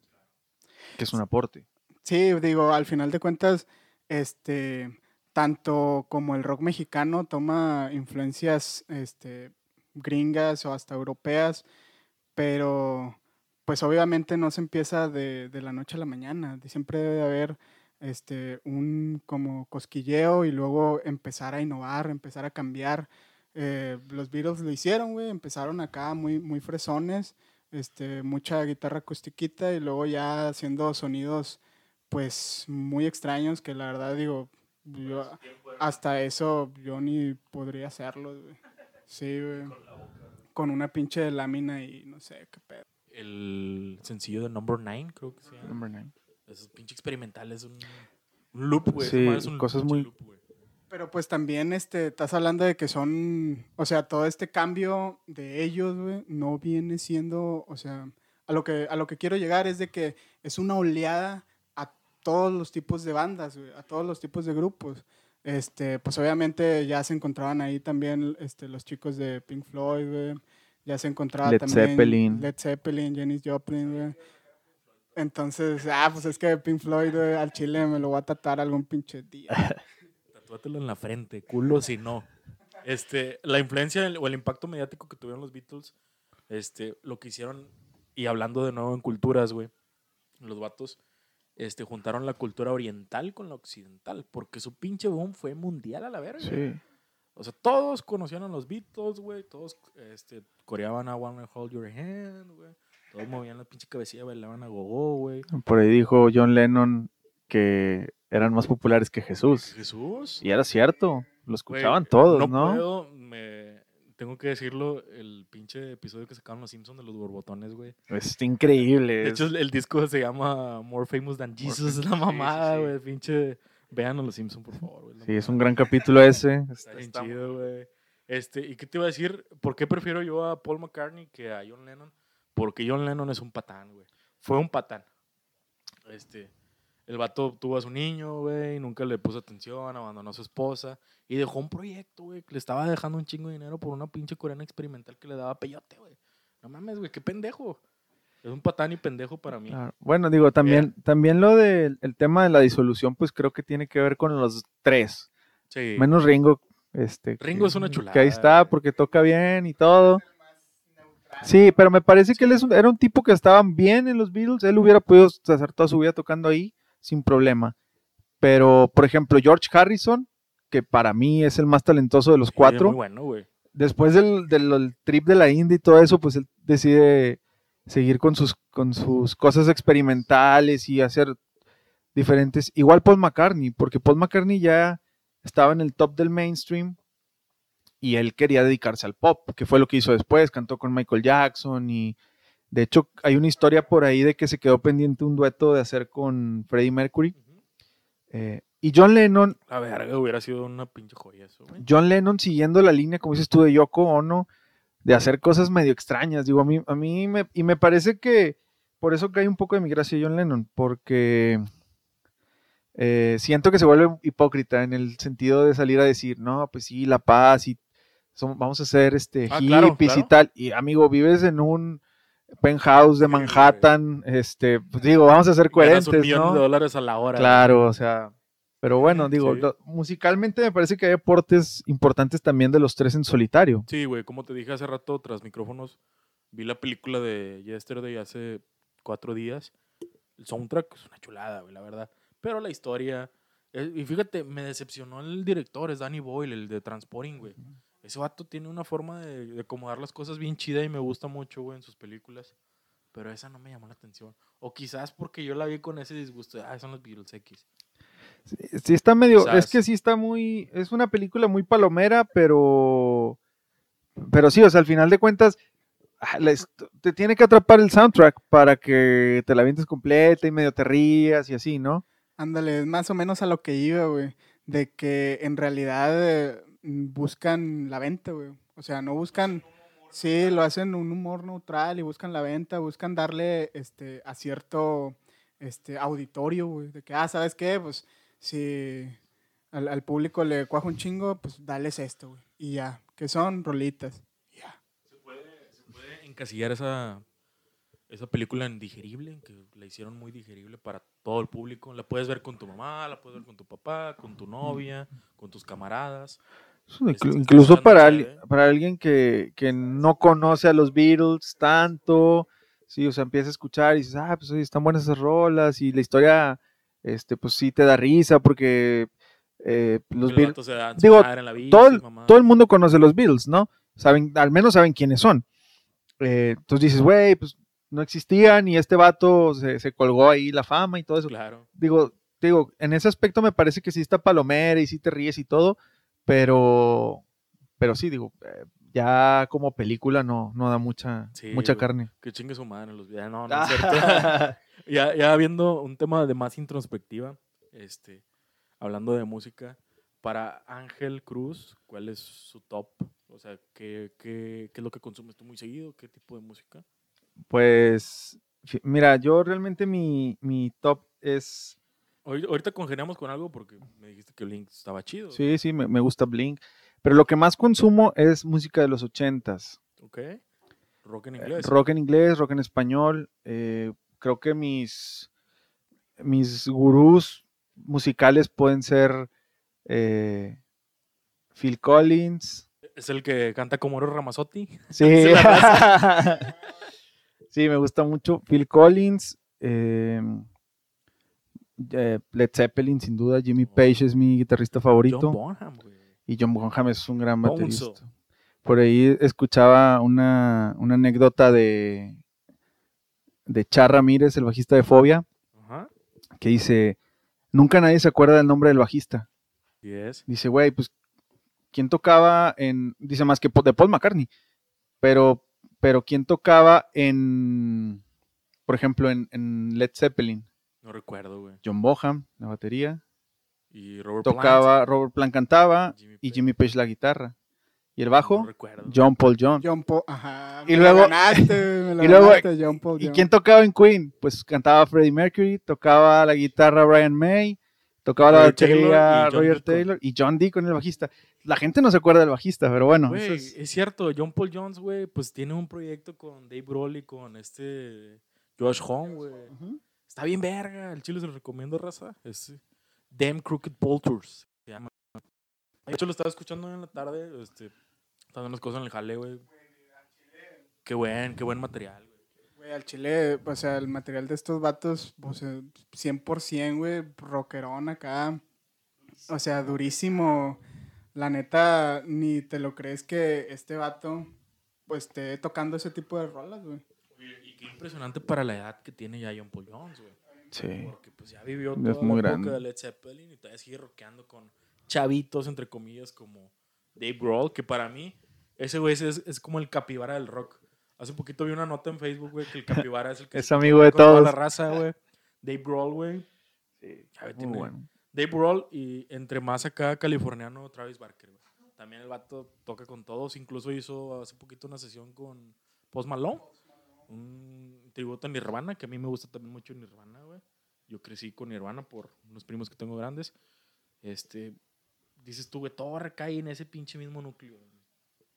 que es un aporte. Sí, digo, al final de cuentas, este, tanto como el rock mexicano toma influencias, este, gringas o hasta europeas, pero pues obviamente no se empieza de, de la noche a la mañana. Siempre debe haber este, un como cosquilleo y luego empezar a innovar, empezar a cambiar. Eh, los Beatles lo hicieron, güey, empezaron acá muy, muy fresones, este, mucha guitarra acustiquita y luego ya haciendo sonidos pues muy extraños que la verdad digo, yo hasta eso yo ni podría hacerlo, güey. Sí, güey. Con una pinche lámina y no sé qué pedo. El sencillo de Number 9, creo que se llama. Number nine. Es pinche experimental, es un, un loop, güey. Sí, es un cosas muy- loop, güey. Pero pues también este, estás hablando de que son, o sea, todo este cambio de ellos, güey, no viene siendo, o sea, a lo que a lo que quiero llegar es de que es una oleada todos los tipos de bandas, güey, a todos los tipos de grupos. Este, pues obviamente ya se encontraban ahí también este, los chicos de Pink Floyd, güey. Ya se encontraba Led también Zeppelin. Led Zeppelin, Janis Joplin, güey. Entonces, ah, pues es que Pink Floyd, güey, al chile me lo voy a tratar algún pinche día. Tatúatelo en la frente, culo si no. Este, la influencia o el impacto mediático que tuvieron los Beatles, este, lo que hicieron, y hablando de nuevo en culturas, güey, los vatos, este, juntaron la cultura oriental con la occidental, porque su pinche boom fue mundial a la verga. Sí. O sea, todos conocían a los Beatles, güey, todos, este, coreaban a Wanna Hold Your Hand, güey, todos movían la pinche cabecilla, bailaban a gogo, güey. Por ahí dijo John Lennon que eran más populares que Jesús. Jesús. Y era cierto, lo escuchaban todos, ¿no? puedo, me tengo que decirlo, el pinche episodio que sacaron los Simpsons de los borbotones, güey. Es increíble. De hecho, el, disco se llama More Famous Than Jesus, es la sí, mamada, sí. güey. Pinche. Vean a los Simpsons, por favor, güey. sí, es un gran capítulo ese. Está Está- bien está- chido, güey. Este, ¿y qué te iba a decir? ¿Por qué prefiero yo a Paul McCartney que a John Lennon? Porque John Lennon es un patán, güey. Fue un patán. Este, el vato tuvo a su niño, güey, nunca le puso atención, abandonó a su esposa y dejó un proyecto, güey, que le estaba dejando un chingo de dinero por una pinche coreana experimental que le daba peyote, güey. No mames, güey, qué pendejo. Es un patán y pendejo para mí. Claro. Bueno, digo, también, también lo del el tema de la disolución, pues creo que tiene que ver con los tres. Sí. Menos Ringo. Este, Ringo que- es una Que chulada, ahí está, porque toca bien y todo. Sí, pero me parece que él es un- era un tipo que estaban bien en los Beatles. Él hubiera podido hacer toda su vida tocando ahí sin problema. Pero, por ejemplo, George Harrison, que para mí es el más talentoso de los Sí, cuatro, Muy bueno, güey. después del, del- del trip de la India y todo eso, pues él decide seguir con sus, con sus cosas experimentales y hacer diferentes. Igual Paul McCartney, porque Paul McCartney ya estaba en el top del mainstream y él quería dedicarse al pop, que fue lo que hizo después, cantó con Michael Jackson y de hecho hay una historia por ahí de que se quedó pendiente un dueto de hacer con Freddie Mercury. Eh, y John Lennon, La verga hubiera sido una pinche joya eso, güey. John Lennon siguiendo la línea, como dices tú, de Yoko Ono, de hacer cosas medio extrañas. Digo, a mí, a mí me, y me parece que por eso cae un poco de mi gracia John Lennon, porque eh, siento que se vuelve hipócrita en el sentido de salir a decir, no, pues sí, la paz y vamos a hacer este Ah, claro, hippies y tal. Y amigo, vives en un penthouse de. Manhattan, este, pues digo, vamos a ser coherentes, un millón ¿no? de dólares a la hora. Claro, o sea, pero bueno, digo, Sí. lo- musicalmente me parece que hay aportes importantes también de los tres en solitario. Sí, güey, como te dije hace rato tras micrófonos, vi la película de Yesterday hace cuatro días. El soundtrack es una chulada, güey, la verdad. Pero la historia... eh, y fíjate, me decepcionó el director, es Danny Boyle, el de Transporting, güey. Ese vato tiene una forma de, de acomodar las cosas bien chida y me gusta mucho, güey, en sus películas. Pero esa no me llamó la atención. O quizás porque yo la vi con ese disgusto. de, Ah, son los Beatles X. Sí, sí está medio, es que sí está muy, es una película muy palomera, pero, pero sí, o sea, al final de cuentas, ah, te tiene que atrapar el soundtrack para que te la vientes completa y medio te rías y así, ¿no? Ándale, es más o menos a lo que iba, güey. De que en realidad eh, buscan la venta, güey. O sea, no buscan. Sí, lo hacen un humor neutral y buscan la venta, buscan darle este a cierto este auditorio, güey. De que, ah, ¿sabes qué? Pues si al, público le cuaja un chingo, pues dales esto, güey. Y ya, que son rolitas. Ya. Se puede, se puede encasillar esa, esa película en digerible, que la hicieron muy digerible para todo el público. La puedes ver con tu mamá, la puedes ver con tu papá, con tu novia, con tus camaradas. Este, incluso para, al- para alguien que, que no conoce a los Beatles tanto, sí, o sea, empieza a escuchar y dices, ah, pues están buenas esas rolas y la historia, este, pues sí te da risa porque eh, los Beatles, se da en su digo, madre en la bici, todo, el, todo el mundo conoce los Beatles, ¿no? Saben, al menos saben quiénes son. Eh, entonces dices, güey, pues no existían y este vato se, se colgó ahí la fama y todo eso Claro. digo, digo, en ese aspecto me parece que sí está palomera y sí te ríes y todo, pero, pero sí, digo, eh, ya como película no, no da mucha, Sí, mucha carne. Que chingue su madre los videos. No, no es cierto. ya, ya viendo un tema de más introspectiva, este, hablando de música, para Ángel Cruz, ¿cuál es su top? O sea, ¿qué, qué, qué es lo que consumes tú muy seguido? ¿Qué tipo de música? Pues, mira, yo realmente mi, mi top es, Ahorita congeniamos con algo porque me dijiste que Link estaba chido. sí, sí, me, me gusta Blink, pero lo que más consumo es música de los ochentas. ¿Ok? Rock en Eh, inglés. Rock en inglés, rock en español. eh, creo que mis, mis gurús musicales pueden ser eh, Phil Collins. Es el que canta como Oro Ramazotti. Sí. Sí, me gusta mucho Phil Collins. Eh, Led Zeppelin, sin duda. Jimmy Page es mi guitarrista favorito. John Bonham, güey. Y John Bonham es un gran Bonzo. baterista. Por ahí escuchaba una, una anécdota de, de Char Ramírez, el bajista de Fobia, que dice, nunca nadie se acuerda del nombre del bajista. Yes. Dice, güey, pues ¿quién tocaba en, dice más que de Paul McCartney, pero, pero ¿quién tocaba en, por ejemplo, en, en Led Zeppelin? No recuerdo, güey. John Boham, la batería, Y Robert Plant, tocaba, Robert Plant cantaba Jimmy y. Jimmy Page la guitarra. Y el No bajo, recuerdo. John Paul John. John Paul, ajá. Y me luego- ganaste, y luego- ganaste, John Paul. ¿Y John. quién tocaba en Queen? Pues cantaba Freddie Mercury, tocaba la guitarra Brian May, tocaba la Roger batería Roger Deacon. Taylor y John Deacon el bajista. La gente no se acuerda del bajista, pero bueno. Güey, eso es... es- cierto, John Paul Jones, güey, pues tiene un proyecto con Dave Grohl y con este Josh Home, güey. Ujú. Está bien verga, el chile se lo recomiendo, raza. Es eh, Damn Crooked Vultures, se llama. De hecho, lo estaba escuchando en la tarde, este, estaba unas cosas en el jale, güey. Qué buen, qué buen material, güey. Güey, al chile, o sea, el material de estos vatos, o sea, 100%, güey, rockerón acá. O sea, durísimo. La neta, ni te lo crees que este vato, pues, esté tocando ese tipo de rolas, güey. Y qué impresionante para la edad que tiene ya John Paul Jones, güey. Sí. Porque pues ya vivió Es toda muy la época de Led Zeppelin y todavía sigue rockeando con chavitos, entre comillas, como Dave Grohl, que para mí ese güey es, es como el capibara del rock. Hace poquito vi una nota en Facebook, güey, que el capibara es el que Es se amigo de con toda todos. la raza, güey. Dave Grohl, güey. Ve, Muy tiene- bueno. Dave Grohl y entre más acá californiano Travis Barker, güey. También el vato toca con todos, incluso hizo hace poquito una sesión con Post Malone, un tributo a Nirvana, que a mí me gusta también mucho Nirvana, güey. Yo crecí con Nirvana por unos primos que tengo grandes. Este, dices tú, güey, todo recae en ese pinche mismo núcleo. güey.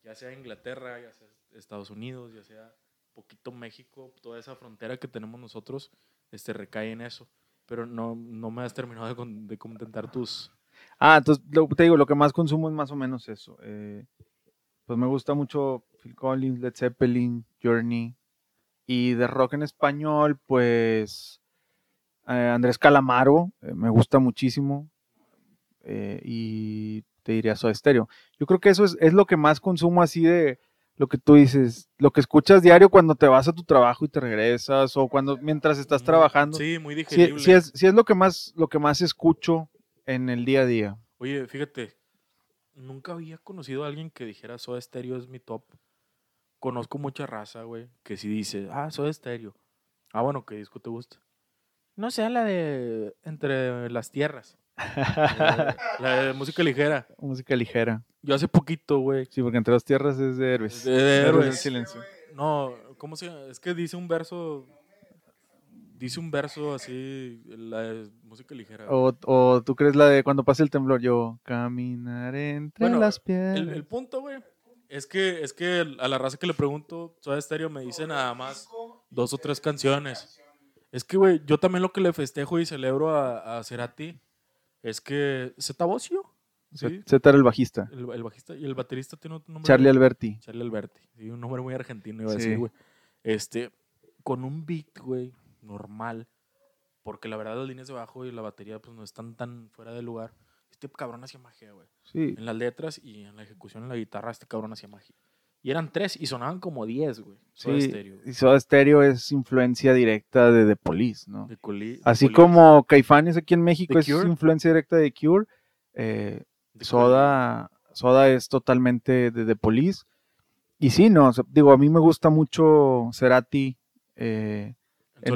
Ya sea Inglaterra, ya sea Estados Unidos, ya sea poquito México, toda esa frontera que tenemos nosotros, este, recae en eso. Pero no, no me has terminado de, con- de contentar tus... Ah, entonces lo- te digo, lo que más consumo es más o menos eso. eh, pues me gusta mucho Phil Collins, Led Zeppelin, Journey. Y de rock en español, pues eh, Andrés Calamaro, eh, me gusta muchísimo. eh, y te diría Soda Stereo. Yo creo que eso es, es lo que más consumo así de lo que tú dices, lo que escuchas diario cuando te vas a tu trabajo y te regresas, o cuando mientras estás trabajando. Sí, muy Sí, digerible. sí es, sí es lo que más, lo que más escucho en el día a día. Oye, fíjate, nunca había conocido a alguien que dijera Soda Stereo es mi top. Conozco mucha raza, güey, que si dice, ah, Soda Stereo. Ah, bueno, ¿qué disco te gusta? No sea la de Entre las Tierras. Eh, la de música ligera. Música ligera. Yo hace poquito, güey. Sí, porque entre las tierras es de héroes. Es de Héroes Héroes. silencio. No, ¿cómo se? Es que dice un verso. Dice un verso así, la de música ligera. O, o tú crees la de cuando pase el temblor, yo caminaré entre Bueno, las piedras. El, el punto, güey, es que, es que a la raza que le pregunto, Soda Stereo me dice nada más dos o tres canciones. Es que, güey, yo también lo que le festejo y celebro a, a Cerati es que Zeta Bosio, ¿sí? Z era el bajista. El, el bajista y el baterista tiene otro nombre. Charlie Alberti. Charlie Alberti. Sí, un nombre muy argentino, iba a decir, güey. Este, con un beat, güey, normal. Porque la verdad las líneas de bajo y la batería pues no están tan fuera de lugar. Este cabrón hacía magia, güey. Sí. En las letras y en la ejecución en la guitarra este cabrón hacía magia. Y eran tres y sonaban como diez, güey. Soda Sí, Stereo. y Soda Stereo es influencia directa de The Police, ¿no? De Coli- Así como Caifanes aquí en México The es Cure. influencia directa de Cure, eh, Soda, Soda es totalmente de The Police. Y sí, no, o sea, digo, a mí me gusta mucho Cerati, eh.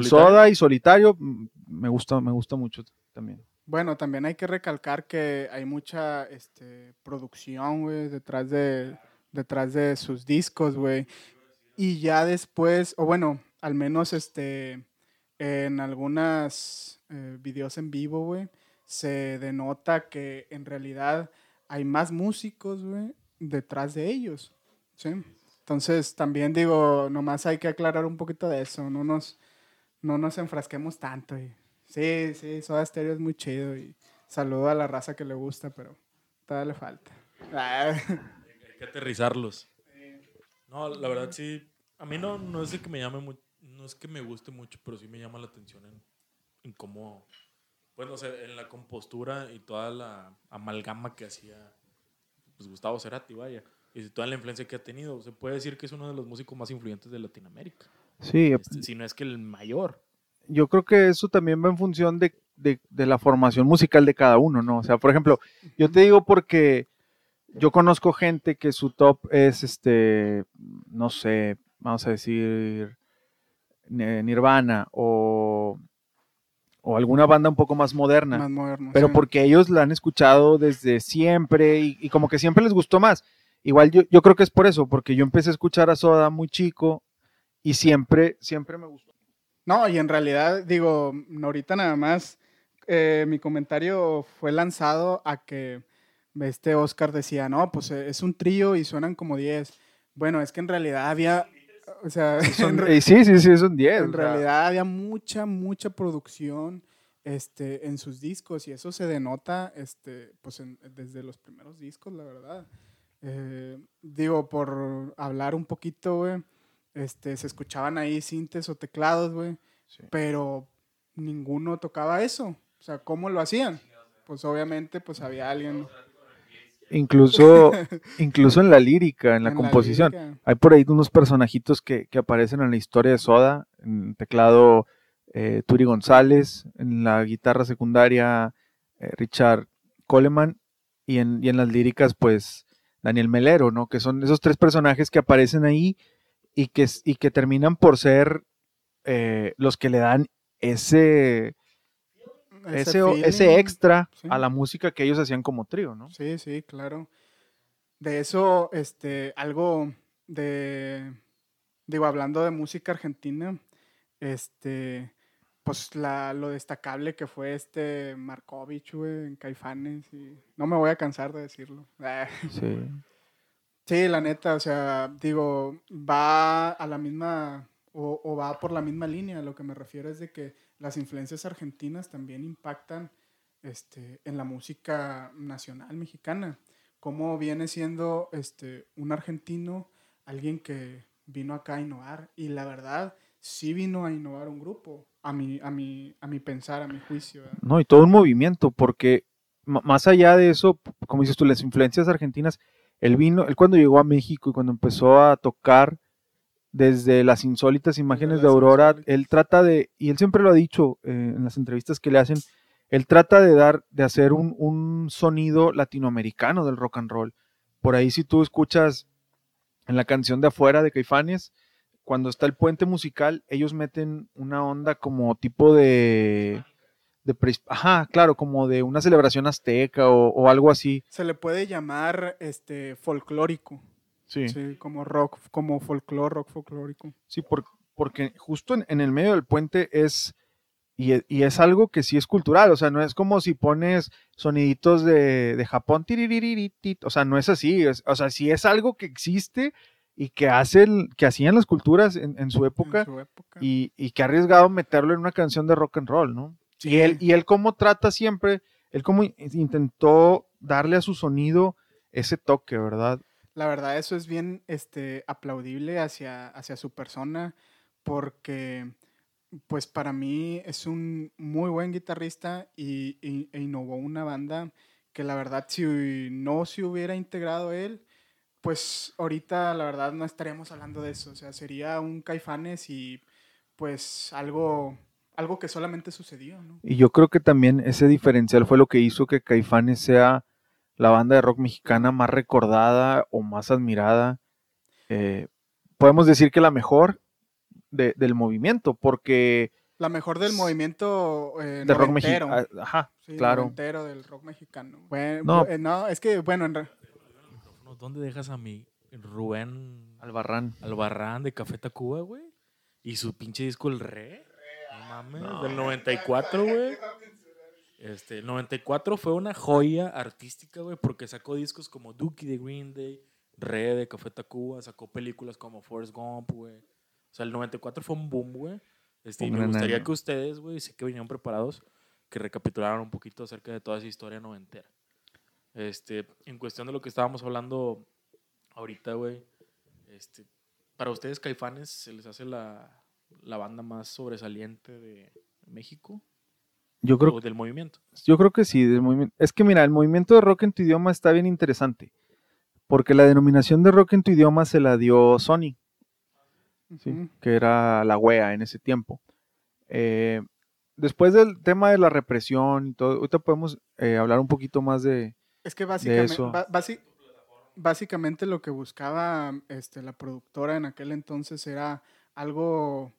Soda y Solitario, mm, me gusta, me gusta mucho también. Bueno, también hay que recalcar que hay mucha este, producción, güey, detrás de, detrás de sus discos, güey. Y ya después, o bueno, al menos este, en algunas eh, videos en vivo, güey, se denota que en realidad hay más músicos, güey, detrás de ellos, ¿sí? Entonces, también digo, nomás hay que aclarar un poquito de eso, no nos, no nos enfrasquemos tanto. Y, sí, sí, Soda Stereo es muy chido y saludo a la raza que le gusta, pero todavía le falta. Ah, Hay que aterrizarlos. No, la verdad sí. A mí no, no es de que me llame mucho. No es que me guste mucho, pero sí me llama la atención en, en cómo. Bueno, o sea, en la compostura y toda la amalgama que hacía pues, Gustavo Cerati, vaya. Y toda la influencia que ha tenido. Se puede decir que es uno de los músicos más influyentes de Latinoamérica. Sí, Este, si no es que el mayor. Yo creo que eso también va en función de, de- de la formación musical de cada uno, ¿no? O sea, por ejemplo, yo te digo porque yo conozco gente que su top es este, no sé, vamos a decir Ni- Nirvana o, o alguna banda un poco más moderna. Más moderno. pero sí. porque ellos la han escuchado desde siempre y, y como que siempre les gustó más. Igual yo, yo creo que es por eso, porque yo empecé a escuchar a Soda muy chico y siempre, siempre me gustó. No, y en realidad, digo, ahorita nada más, eh, mi comentario fue lanzado a que este Oscar decía, no, pues eh, es un trío y suenan como 10. Bueno, es que en realidad había, o sea, Son- re- sí, sí, sí, son 10. en o sea, realidad había mucha, mucha producción este, en sus discos y eso se denota este, pues en- desde los primeros discos, la verdad. Eh, digo, por hablar un poquito, güey, este, se escuchaban ahí sintes o teclados, güey, Sí. pero ninguno tocaba eso. O sea, ¿cómo lo hacían? Pues obviamente, pues había alguien Incluso, incluso en la lírica, en la en composición. Hay por ahí unos personajitos que, que aparecen en la historia de Soda, en el teclado eh, Turi González, en la guitarra secundaria eh, Richard Coleman y en, y en las líricas pues Daniel Melero, ¿no? Que son esos tres personajes que aparecen ahí y que, y que terminan por ser eh, los que le dan ese, ese, ese extra sí. a la música que ellos hacían como trío, ¿no? Sí, sí, claro. De eso, este, algo de, digo, hablando de música argentina, este, pues la, lo destacable que fue este Markovich, güey, en Caifanes, y no me voy a cansar de decirlo. Sí. Sí, la neta, o sea, digo, va a la misma, o, va por la misma línea. Lo que me refiero es de que las influencias argentinas también impactan este, en la música nacional mexicana. Cómo viene siendo este, un argentino alguien que vino acá a innovar. Y la verdad, sí vino a innovar un grupo, a mi, a mi, a mi pensar, a mi juicio. No, y todo un movimiento, porque más allá de eso, como dices tú, las influencias argentinas, él vino, él cuando llegó a México y cuando empezó a tocar desde las insólitas imágenes de Aurora, insólitas. él trata de, y él siempre lo ha dicho eh, en las entrevistas que le hacen, él trata de dar, de hacer un, un sonido latinoamericano del rock and roll. Por ahí si tú escuchas en la canción de afuera de Caifanes, cuando está el puente musical, ellos meten una onda como tipo de, de ajá, claro, como de una celebración azteca o, o algo así. Se le puede llamar este, folclórico. Sí, Sí, como rock, como folclore, rock folclórico. sí, por- porque justo en, en el medio del puente es, y, e- y es algo que sí es cultural, o sea, no es como si pones soniditos de, de Japón, o sea, no es así, es- o sea, sí es algo que existe y que hacen, que hacían las culturas en, en su época. En su época. y, y que ha arriesgado meterlo en una canción de rock and roll, ¿no? Y él, y él cómo trata siempre, él como in- intentó darle a su sonido ese toque, ¿verdad? La verdad, eso es bien este, aplaudible hacia, hacia su persona, porque pues para mí es un muy buen guitarrista y, y- e innovó una banda que la verdad si no se hubiera integrado él, pues ahorita la verdad no estaríamos hablando de eso, o sea, sería un Caifanes y pues algo, algo que solamente sucedió, ¿no? Y yo creo que también ese diferencial fue lo que hizo que Caifanes sea la banda de rock mexicana más recordada o más admirada. Eh, podemos decir que la mejor de- del movimiento, porque La mejor del movimiento eh, de rock mexicano, ajá, Sí, claro. noventero del rock mexicano. Bueno, No. no, es que, bueno, en ¿Dónde dejas a mi Rubén Albarrán. Albarrán de Café Tacuba, güey? Y su pinche disco El Re. No mames, del 94, güey. Este, el 94 fue una joya artística, güey, porque sacó discos como Dookie de Green Day, Re de Café Tacuba, sacó películas como Forrest Gump, güey. O sea, el 94 fue un boom, güey. Este, me gustaría año. que ustedes, güey, sé que vinieron preparados, que recapitularan un poquito acerca de toda esa historia noventera. Este, en cuestión de lo que estábamos hablando ahorita, güey, este, para ustedes Caifanes se les hace la, la banda más sobresaliente de México Yo creo o del movimiento. Yo creo que sí, del movimiento. Es que mira, el movimiento de rock en tu idioma está bien interesante, porque la denominación de rock en tu idioma se la dio Sony, que era la wea en ese tiempo. Eh, después del tema de la represión y todo, ahorita podemos eh, hablar un poquito más de... es que básicamente, básicamente lo que buscaba este, la productora en aquel entonces era algo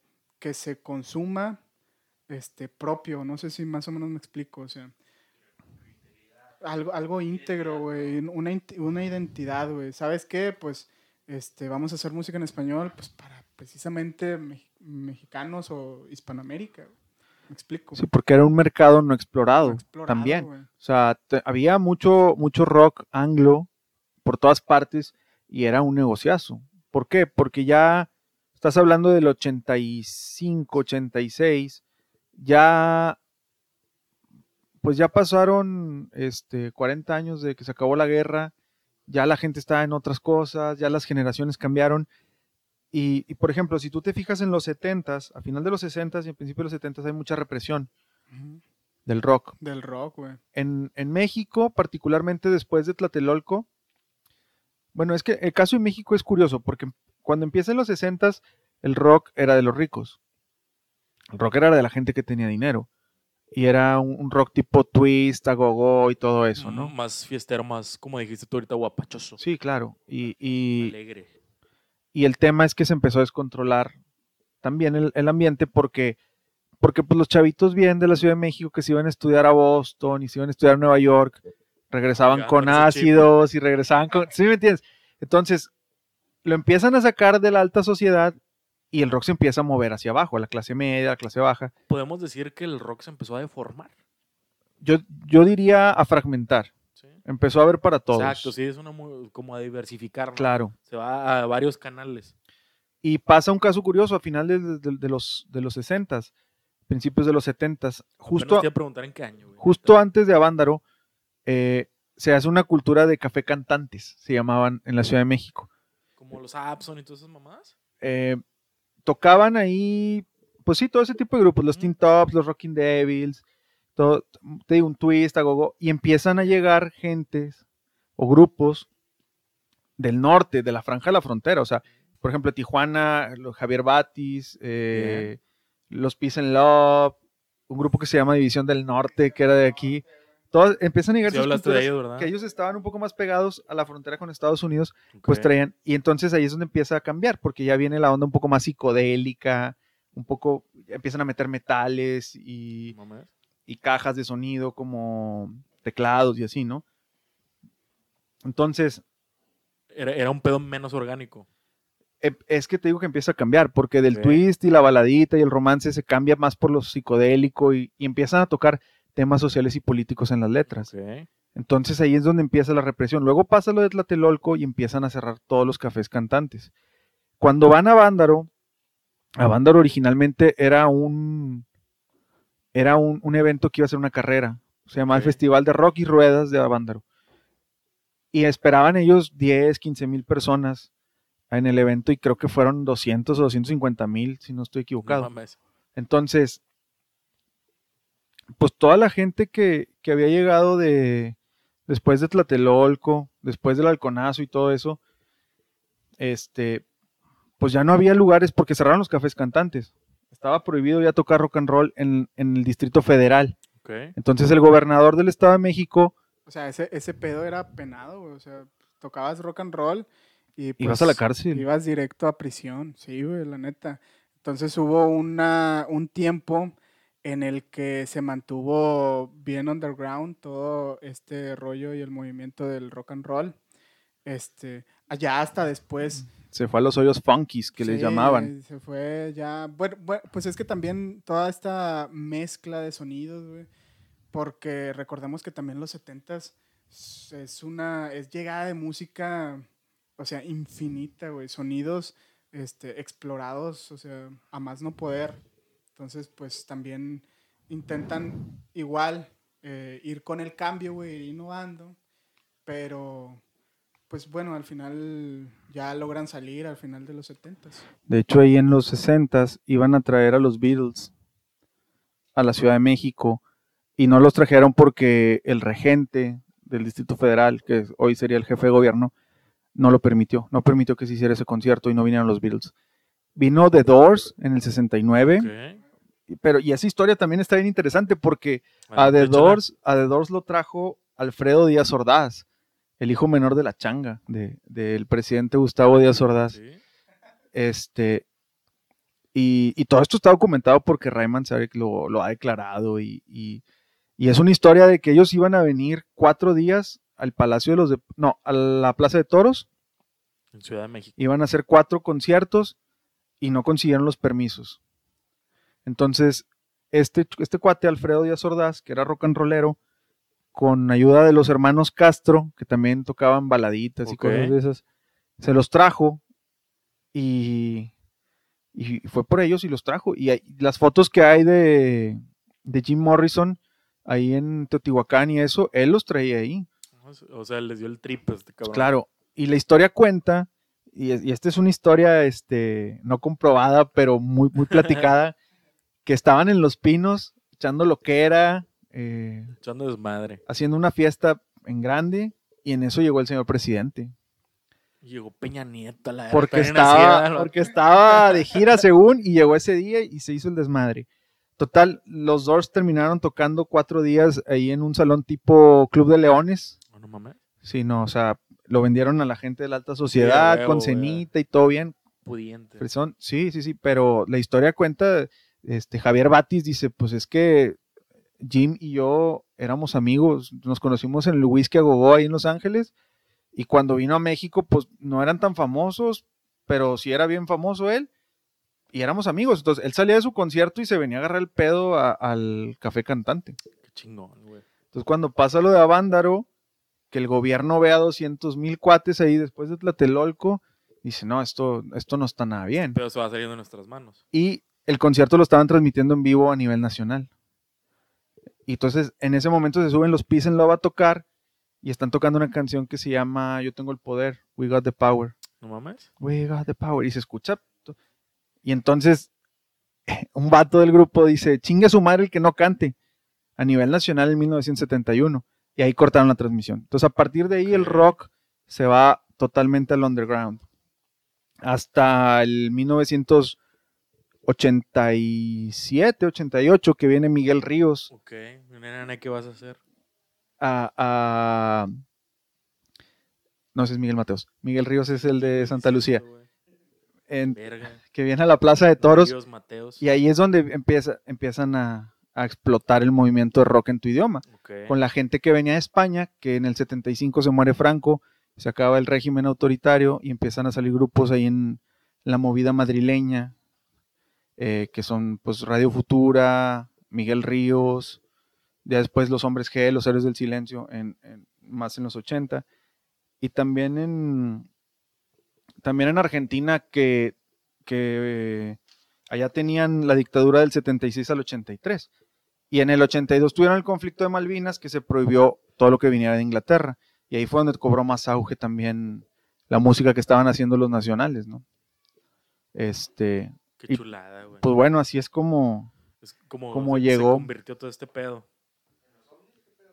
que se consuma este, propio. No sé si más o menos me explico. O sea, algo, algo íntegro, güey. Una, una identidad, güey. ¿Sabes qué? Pues este, vamos a hacer música en español pues, para precisamente me- mexicanos o Hispanoamérica. Me explico. Sí, porque era un mercado no explorado, No explorado, también. O sea, te- había mucho, mucho rock anglo por todas partes y era un negociazo. ¿Por qué? Porque ya estás hablando del 85, 86, ya pues ya pasaron este 40 años de que se acabó la guerra, ya la gente está en otras cosas, ya las generaciones cambiaron. Y, y, por ejemplo, si tú te fijas en los 70s, a final de los 60s y en principio de los 70s hay mucha represión del rock Del rock, güey. en, en México, particularmente después de Tlatelolco, bueno, es que el caso de México es curioso, porque cuando empieza en los 60 el rock era de los ricos. El rock era de la gente que tenía dinero. Y era un, un rock tipo twist, agogó y todo eso, ¿no? Mm, Más fiestero, más, como dijiste tú ahorita, guapachoso. Sí, claro. Y, y, Alegre. y el tema es que se empezó a descontrolar también el, el ambiente porque, porque pues los chavitos bien de la Ciudad de México que se iban a estudiar a Boston y se iban a estudiar a Nueva York, regresaban con ácidos y regresaban con... ¿Sí me entiendes? Entonces, lo empiezan a sacar de la alta sociedad y el rock se empieza a mover hacia abajo, a la clase media, a la clase baja. Podemos decir que el rock se empezó a deformar. Yo, yo diría a fragmentar. ¿sí? Empezó a ver para todos. Exacto, sí, es una como a diversificar. ¿no? Claro. Se va a varios canales. Y pasa un caso curioso a finales de, de- de los, de los 60 principios de los 70 Apenas justo, te iba a preguntar en qué año. güey. justo antes de Avándaro, eh, se hace una cultura de café cantantes, se llamaban en la Ciudad de México. Como los Abson y todas esas mamadas. Eh, tocaban ahí, pues sí, todo ese tipo de grupos, los Ujú. Teen Tops, los Rocking Devils, todo, te digo, un twist, agogo, y empiezan a llegar gentes o grupos del norte, de la franja de la frontera, o sea, por ejemplo, Tijuana, los Javier Batis, eh, los Peace and Love, un grupo que se llama División del Norte, que era de aquí. Empiezan a llegar Sí hablaste de ellos, ¿verdad? que ellos estaban un poco más pegados a la frontera con Estados Unidos, pues Ok. traían, y entonces ahí es donde empieza a cambiar, porque ya viene la onda un poco más psicodélica, un poco, ya empiezan a meter metales y, y cajas de sonido como teclados y así, ¿no? Entonces, Era, era un pedo menos orgánico. e- es que te digo que empieza a cambiar, porque del Ok. twist y la baladita y el romance se cambia más por lo psicodélico y, y empiezan a tocar temas sociales y políticos en las letras. Entonces ahí es donde empieza la represión. Luego pasa lo de Tlatelolco y empiezan a cerrar todos los cafés cantantes. Cuando van a Vándaro, a Vándaro originalmente era un era un, un evento que iba a ser una carrera. Se llamaba el Festival de Rock y Ruedas de Avándaro. Y esperaban ellos 10, 15 mil personas en el evento y creo que fueron 200 o 250 mil, si no estoy equivocado. Entonces, pues toda la gente que, que había llegado de después de Tlatelolco, después del Halconazo y todo eso, este, pues ya no había lugares porque cerraron los cafés cantantes. Estaba prohibido ya tocar rock and roll en, en el Distrito Federal. Ok. Entonces el gobernador del Estado de México O sea, ese, ese pedo era penado, güey. O sea, tocabas rock and roll y pues, ibas a la cárcel. Ibas directo a prisión, sí, güey, la neta. Entonces hubo una, un tiempo en el que se mantuvo bien underground todo este rollo y el movimiento del rock and roll. Este, allá hasta después. Se fue a los hoyos funkies que les Sí, llamaban. Se fue ya. Bueno, bueno, pues es que también toda esta mezcla de sonidos, güey. Porque recordemos que también los 70s es una. es llegada de música. O sea, infinita, güey. Sonidos este, explorados, o sea, a más no poder. Entonces, pues también intentan igual eh, ir con el cambio, güey, ir innovando. Pero, pues bueno, al final ya logran salir al final de los 70s. De hecho, ahí en los 60s iban a traer a los Beatles a la Ciudad de México y no los trajeron porque el regente del Distrito Federal, que hoy sería el jefe de gobierno, no lo permitió. No permitió que se hiciera ese concierto y no vinieron los Beatles. Vino The Doors en el 69, Ok. Pero y esa historia también está bien interesante porque a The. Doors, a The Doors lo trajo Alfredo Díaz Ordaz, el hijo menor de la changa, de- del presidente Gustavo Díaz Ordaz. Sí. Este, y, y todo esto está documentado porque Rayman Sarek lo, lo ha declarado y, y- y es una historia de que ellos iban a venir cuatro días al Palacio de los... de- no, a la Plaza de Toros, En Ciudad de México. iban a hacer cuatro conciertos y no consiguieron los permisos. Entonces, este, este cuate Alfredo Díaz Ordaz, que era rock and rollero, con ayuda de los hermanos Castro, que también tocaban baladitas y cosas de esas, se los trajo y, y fue por ellos y los trajo. Y hay- las fotos que hay de, de Jim Morrison ahí en Teotihuacán y eso, él los traía ahí. O sea, les dio el trip a este cabrón. Claro, y la historia cuenta, y esta es una historia este, no comprobada, pero muy, muy platicada, que estaban en Los Pinos echando lo que era, eh, Echando desmadre. haciendo una fiesta en grande, y en eso llegó el señor presidente. Llegó Peña Nieto a la Porque estaba, ¿verdad? porque estaba de gira según, y llegó ese día y se hizo el desmadre. Total, los Doors terminaron tocando cuatro días ahí en un salón tipo Club de Leones. Oh, no mames. Sí, no, o sea, lo vendieron a la gente de la alta sociedad huevo, con cenita y todo bien. Pudiente. Sí, sí, sí, pero la historia cuenta, este, Javier Batis dice, pues es que Jim y yo éramos amigos, nos conocimos en el Whisky a Gogó ahí en Los Ángeles, y cuando vino a México, pues no eran tan famosos, pero sí era bien famoso él, y éramos amigos. Entonces, él salía de su concierto y se venía a agarrar el pedo a- al café cantante. Qué chingón, güey. Entonces, cuando pasa lo de Avándaro, que el gobierno ve a 200 mil cuates ahí después de Tlatelolco, dice, no, esto, esto no está nada bien. Pero se va saliendo de nuestras manos. Y el concierto lo estaban transmitiendo en vivo a nivel nacional. Y entonces, en ese momento se suben los Peace and Love a tocar y están tocando una canción que se llama Yo tengo el poder, We Got the Power. ¿No mames? We Got the Power. Y se escucha. Y entonces, un vato del grupo dice, chingue a su madre el que no cante. A nivel nacional en 1971. Y ahí cortaron la transmisión. Entonces, a partir de ahí, el rock se va totalmente al underground. Hasta el 1987, 88, que viene Miguel Ríos Ok. Nena, ¿qué vas a hacer? a, a- No, ese es Miguel Mateos. Miguel Ríos es el de Santa Lucía. En- Verga. que viene a la Plaza de Toros. Dios Mateos. Y ahí es donde empieza, empiezan a, a explotar el movimiento de rock en tu idioma. Con la gente que venía de España, que en el 75 se muere Franco, se acaba el régimen autoritario y empiezan a salir grupos ahí en la movida madrileña, eh, que son pues Radio Futura, Miguel Ríos, ya después Los Hombres G, Los Héroes del Silencio, en, más en los 80. Y también en, también en Argentina que, que allá tenían la dictadura del 76 al 83. Y en el 82 tuvieron el conflicto de Malvinas que se prohibió todo lo que viniera de Inglaterra. Y ahí fue donde cobró más auge también la música que estaban haciendo los nacionales, ¿no? Este, Qué y- chulada, güey. pues bueno, así es como Es como, cómo se- llegó. Se convirtió todo este pedo.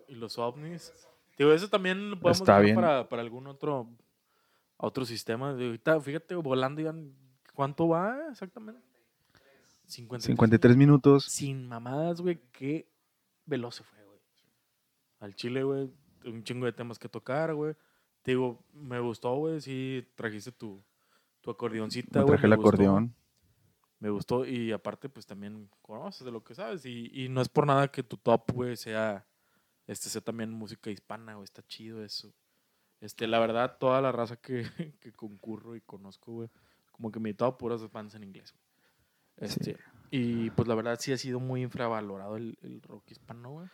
Y los ovnis. Digo, eso también lo podemos bien. para, para algún otro, otro sistema. Ahorita, fíjate, volando. ¿Cuánto va exactamente? 53. 53 minutos. Sin mamadas, güey. Qué veloz se fue, güey. Al chile, güey. Un chingo de temas que tocar, güey. Te digo, me gustó, güey. Sí, trajiste tu, tu acordeoncita, güey. traje el acordeón. Me gustó y aparte pues también conoces de lo que sabes y, y no es por nada que tu top, güey, sea, este, sea también música hispana, güey, está chido eso. Este, la verdad, toda la raza que, que concurro y conozco, güey, como que mi top puras bandas en inglés. Este, y pues la verdad sí ha sido muy infravalorado el, el rock hispano, güey.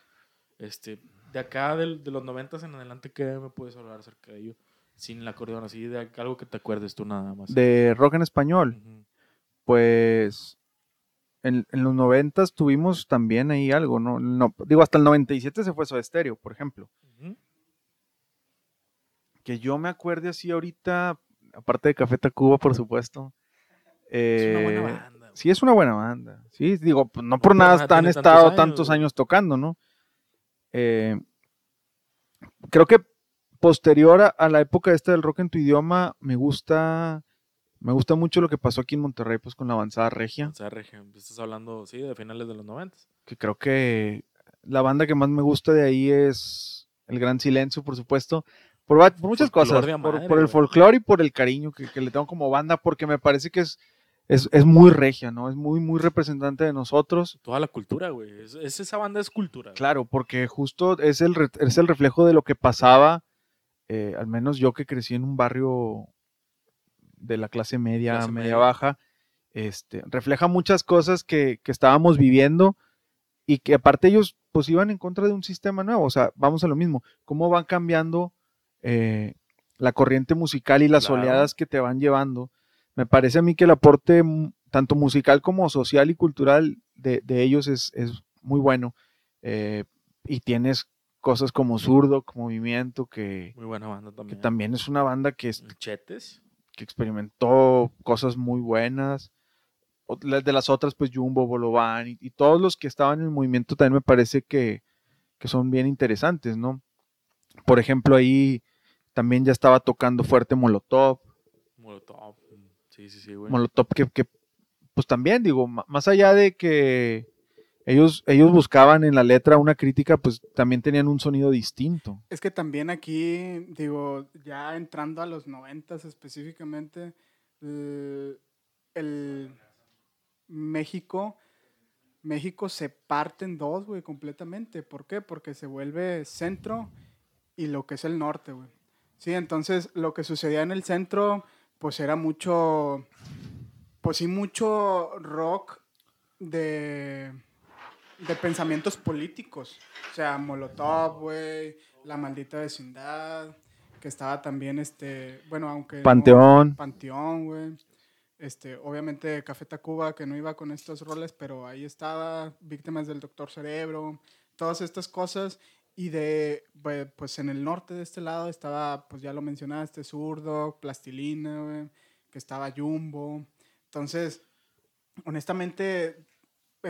Este, de acá del- de los noventas en adelante, ¿qué me puedes hablar acerca de ello? Sin el acordeón, así, de algo que te acuerdes tú nada más. De rock en español. Pues en, en los 90 tuvimos también ahí algo, ¿no? No, Digo, hasta el 97 se fue Soda Stereo, por ejemplo. Que yo me acuerde así ahorita, aparte de Café Tacuba, por supuesto. Es una buena eh, banda. Sí, es una buena banda. Sí, digo, pues, no por por nada han tantos estado años, tantos años tocando, ¿no? Eh, creo que posterior a, a la época esta del rock en tu idioma, me gusta, me gusta mucho lo que pasó aquí en Monterrey, pues con la avanzada regia, sea, Regia, estás hablando, sí, de finales de los 90. que creo que la banda que más me gusta de ahí es El Gran Silencio, por supuesto, Por, muchas cosas, por, el folclore y por el cariño que, que le tengo como banda, porque me parece que es, es, es muy regia, ¿no? Es muy, muy representante de nosotros. Toda la cultura, güey. Es, es- esa banda es cultura. güey. Claro, porque justo es el, re- es el reflejo de lo que pasaba, eh, al menos yo que crecí en un barrio de la clase media, Clase media media. baja, este, refleja muchas cosas que, que estábamos viviendo y que aparte ellos pues iban en contra de un sistema nuevo, o sea, vamos a lo mismo, cómo van cambiando eh, la corriente musical y las Claro. oleadas que te van llevando. Me parece a mí que el aporte tanto musical como social y cultural de, de ellos es, es muy bueno. Eh, y tienes cosas como Zurdo, como Movimiento, que, Muy buena banda que también. también es una banda que, es- El Chetes. Que experimentó cosas muy buenas. De las otras, pues Jumbo, Bolovan y, y todos los que estaban en el movimiento también me parece que, que son bien interesantes, ¿no? Por ejemplo, ahí también ya estaba tocando fuerte Molotov, Molotov. Sí, sí, sí, güey. Molotov que, que, pues también digo, más allá de que ellos, ellos buscaban en la letra una crítica, pues también tenían un sonido distinto. Es que también aquí, digo, ya entrando a los noventas específicamente, el, el México, México se parte en dos, güey, completamente. ¿Por qué? Porque se vuelve centro y lo que es el norte, güey. Sí, entonces lo que sucedía en el centro, pues era mucho, pues sí, mucho rock de, de pensamientos políticos. O sea, Molotov, güey, La Maldita Vecindad, que estaba también, este, bueno, aunque... no- Panteón. Panteón, güey. Este, obviamente Café Tacuba, que no iba con estos roles, pero ahí estaba, Víctimas del Doctor Cerebro, todas estas cosas. Y de, pues en el norte de este lado estaba, pues ya lo mencionaste, Zurdo, Plastilina, güey, que estaba Jumbo. Entonces, honestamente,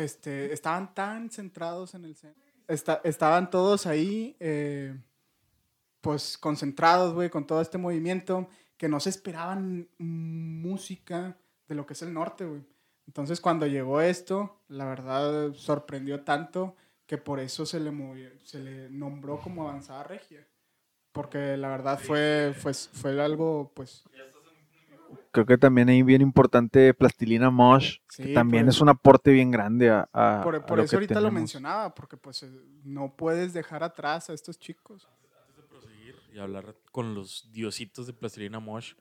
este, estaban tan centrados en el centro. Esta- estaban todos ahí, eh, pues concentrados, güey, con todo este movimiento, que no se esperaban música de lo que es el norte, güey. Entonces, cuando llegó esto, la verdad sorprendió tanto que por eso se le, movió- se le nombró como avanzada regia. Porque la verdad fue, fue, fue algo, pues, Creo que también ahí bien importante Plastilina Mosh, Sí, que también es un aporte bien grande a, a- por, a por lo eso que ahorita lo tenemos. mencionaba, porque pues eh, no puedes dejar atrás a estos chicos. proseguir y hablar con los diositos de Plastilina Mosh,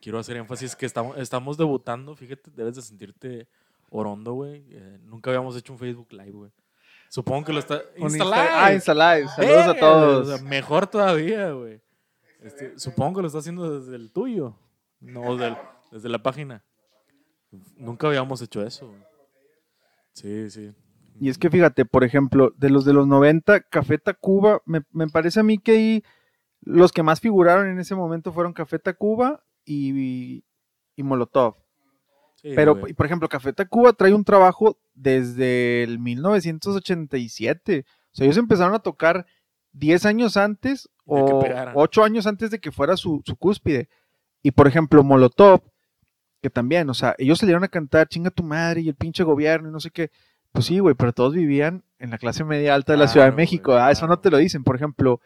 quiero hacer énfasis que estamos, estamos debutando. Fíjate, debes de sentirte orondo, güey. Eh, nunca habíamos hecho un Facebook Live, güey. Supongo que lo está... Un Insta Insta- Live. Ah, Insta Live. Saludos Eh, a todos. o sea, mejor todavía, güey. Este, supongo que lo está haciendo desde el tuyo, no del- desde la página. Nunca habíamos hecho eso. Sí, sí. Y es que fíjate, por ejemplo, de los de los 90, Café Tacuba, me, me parece a mí que ahí los que más figuraron en ese momento fueron Café Tacuba y, y Molotov. Sí, Pero, güey. y por ejemplo, Café Tacuba trae un trabajo desde el 1987. O sea, ellos empezaron a tocar 10 años antes o pegaran. 8 años antes de que fuera su, su cúspide. Y por ejemplo, Molotov, que también, o sea, ellos salieron a cantar chinga tu madre y el pinche gobierno y no sé qué. Pues sí, güey, pero todos vivían en la clase media alta de la Ciudad de México. ah, Eso no te lo dicen. Por ejemplo,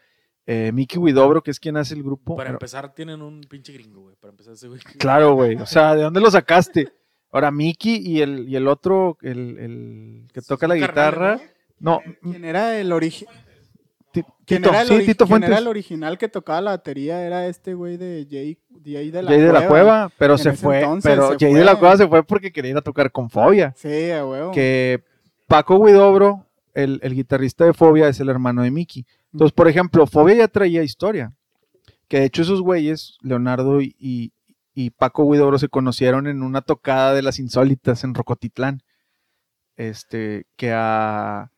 eh, Mickey Widobro, que es quien hace el grupo. Para pero- empezar, tienen un pinche gringo, güey. Para empezar, ese güey. Claro, güey. O sea, ¿de dónde lo sacaste? Ahora, Mickey y el, y el otro, el, el que toca la guitarra. No, ¿Quién era el origen? Ti- ¿Quién, Tito, era el sí, Tito Fuentes. el original que tocaba la batería? Era este güey de Jay, Jay de la Jay de la Cueva, pero En se fue. entonces Pero se Jay de la. Cueva se fue porque quería ir a tocar con Fobia. Sí, a huevo. Que Paco Huidobro, el, el guitarrista de Fobia, es el hermano de Mickey. Entonces, por ejemplo, Fobia ya traía historia. Que de hecho esos güeyes, Leonardo y, y- y Paco Huidobro, se conocieron en una tocada de las insólitas en Rocotitlán. Este, que a,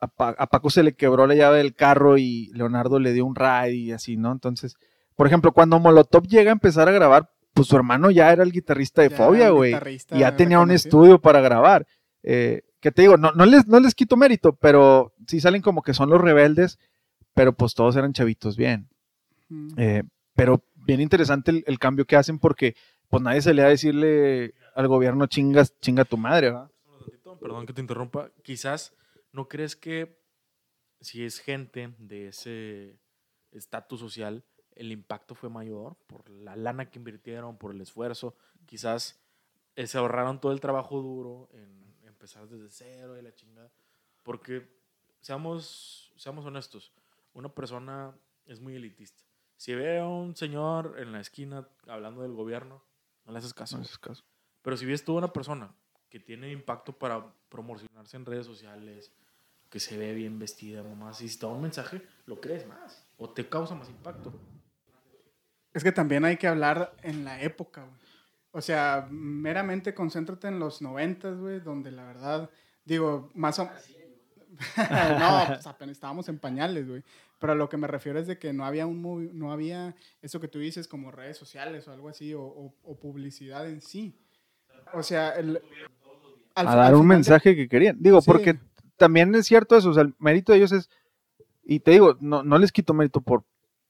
a, Pa- a Paco se le quebró la llave del carro y Leonardo le dio un ride y así, ¿no? Entonces, por ejemplo, cuando Molotov llega a empezar a grabar, pues su hermano ya era el guitarrista de Ya Fobia, güey. Y ya tenía un estudio para grabar. Eh, que te digo, no, no, les, no les quito mérito, pero sí salen como que son los rebeldes, pero pues todos eran chavitos bien. Mm. Eh, pero bien interesante el, el cambio que hacen porque pues nadie se le va a decirle al gobierno chingas, chinga tu madre, ¿verdad? Perdón que te interrumpa. Quizás no crees que si es gente de ese estatus social, el impacto fue mayor por la lana que invirtieron, por el esfuerzo. Quizás eh, se ahorraron todo el trabajo duro en empezar desde cero y la chingada. Porque, seamos, seamos honestos, una persona es muy elitista. Si ve a un señor en la esquina hablando del gobierno, no le haces caso. No haces caso. Pero si ves tú una persona que tiene impacto para promocionarse en redes sociales, que se ve bien vestida, y si da un mensaje, lo crees más o te causa más impacto. Es que también hay que hablar en la época, güey. O sea, meramente concéntrate en los noventas, güey, donde la verdad, digo, más o no, pues apenas estábamos en pañales, güey. Pero lo que me refiero es de que no había un movi- no había eso que tú dices como redes sociales o algo así, o, o- o publicidad en sí. O sea, el, al a dar un de- mensaje que querían. Digo, Sí. porque también es cierto eso, o sea, el mérito de ellos es, y te digo, no, no les quito mérito por,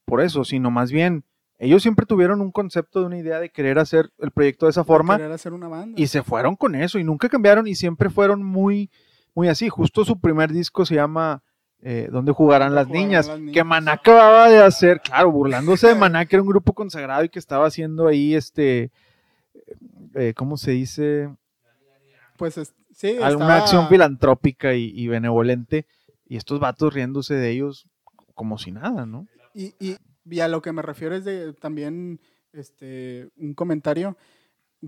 por eso, sino más bien, ellos siempre tuvieron un concepto de una idea de querer hacer el proyecto de esa forma querer hacer una banda. y se fueron con eso y nunca cambiaron y siempre fueron muy, muy así. Justo su primer disco se llama eh, ¿Dónde jugarán ¿Dónde las jugarán niñas? las Que? Maná acababa de hacer, claro, burlándose de Maná, que era un grupo consagrado y que estaba haciendo ahí este, eh, ¿cómo se dice? Pues es- sí, alguna estaba- acción filantrópica y, y benevolente, y estos vatos riéndose de ellos como si nada, ¿no? Y, y, y a lo que me refiero es de también este, un comentario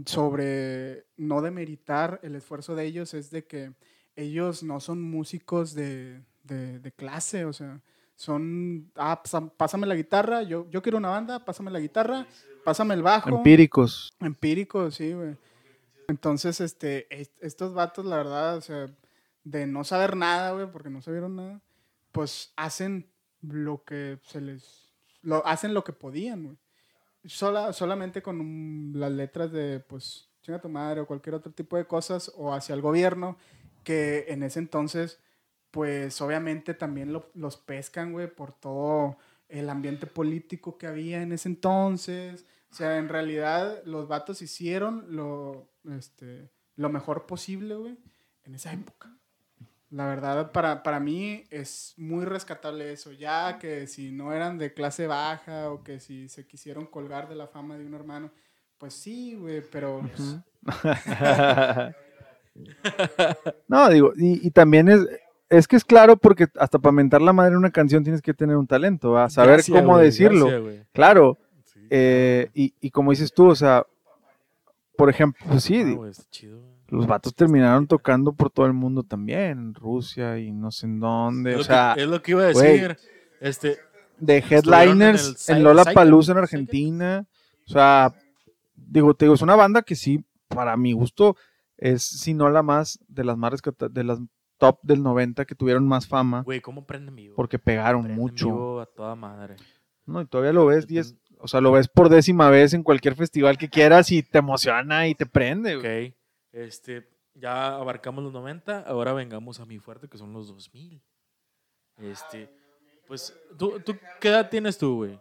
sobre no demeritar el esfuerzo de ellos, es de que ellos no son músicos de, de- de clase, o sea, son, ah, pásame la guitarra, yo, yo quiero una banda, pásame la guitarra, pásame el bajo. Empíricos. Empírico, sí, güey. Entonces, este, est- estos vatos, la verdad, o sea, de no saber nada, güey, porque no sabieron nada, pues hacen lo que se les, lo, hacen lo que podían, güey. Sola, solamente con un- las letras de, pues, chinga tu madre o cualquier otro tipo de cosas, o hacia el gobierno, que en ese entonces, pues, obviamente también lo- los pescan, güey, por todo el ambiente político que había en ese entonces. O sea, en realidad los vatos hicieron lo, este, lo mejor posible, güey, en esa época. La verdad, para, para mí es muy rescatable eso. Ya que si no eran de clase baja o que si se quisieron colgar de la fama de un hermano, pues sí, güey, pero... no, digo, y, y también es, es que es claro porque hasta para mentar la madre en una canción tienes que tener un talento, a saber Gracias, cómo decirlo. gracias. Claro, Sí. eh, y, y como dices tú, o sea, por ejemplo, pues sí, Ah, chido, los vatos terminaron tocando por todo el mundo también, en Rusia y no sé en dónde, Es o sea, que, es lo que iba a decir. Este, de en headliners en Lola Palusa en. Argentina. O sea, digo, te digo, es una banda que sí, para mi gusto, es si no la más de las más de las top del 90 que tuvieron más fama güey, ¿cómo prenden vivo? porque pegaron Prenden mucho. vivo a toda madre. ¿no? Y todavía lo ves Prenden- 10, o sea, lo ves por décima vez en cualquier festival que quieras y te emociona y te prende. güey. Ok. Este, ya abarcamos los 90, ahora vengamos a mi fuerte, que son los 2000. Este, pues, ¿tú, tú qué edad tienes tú, güey?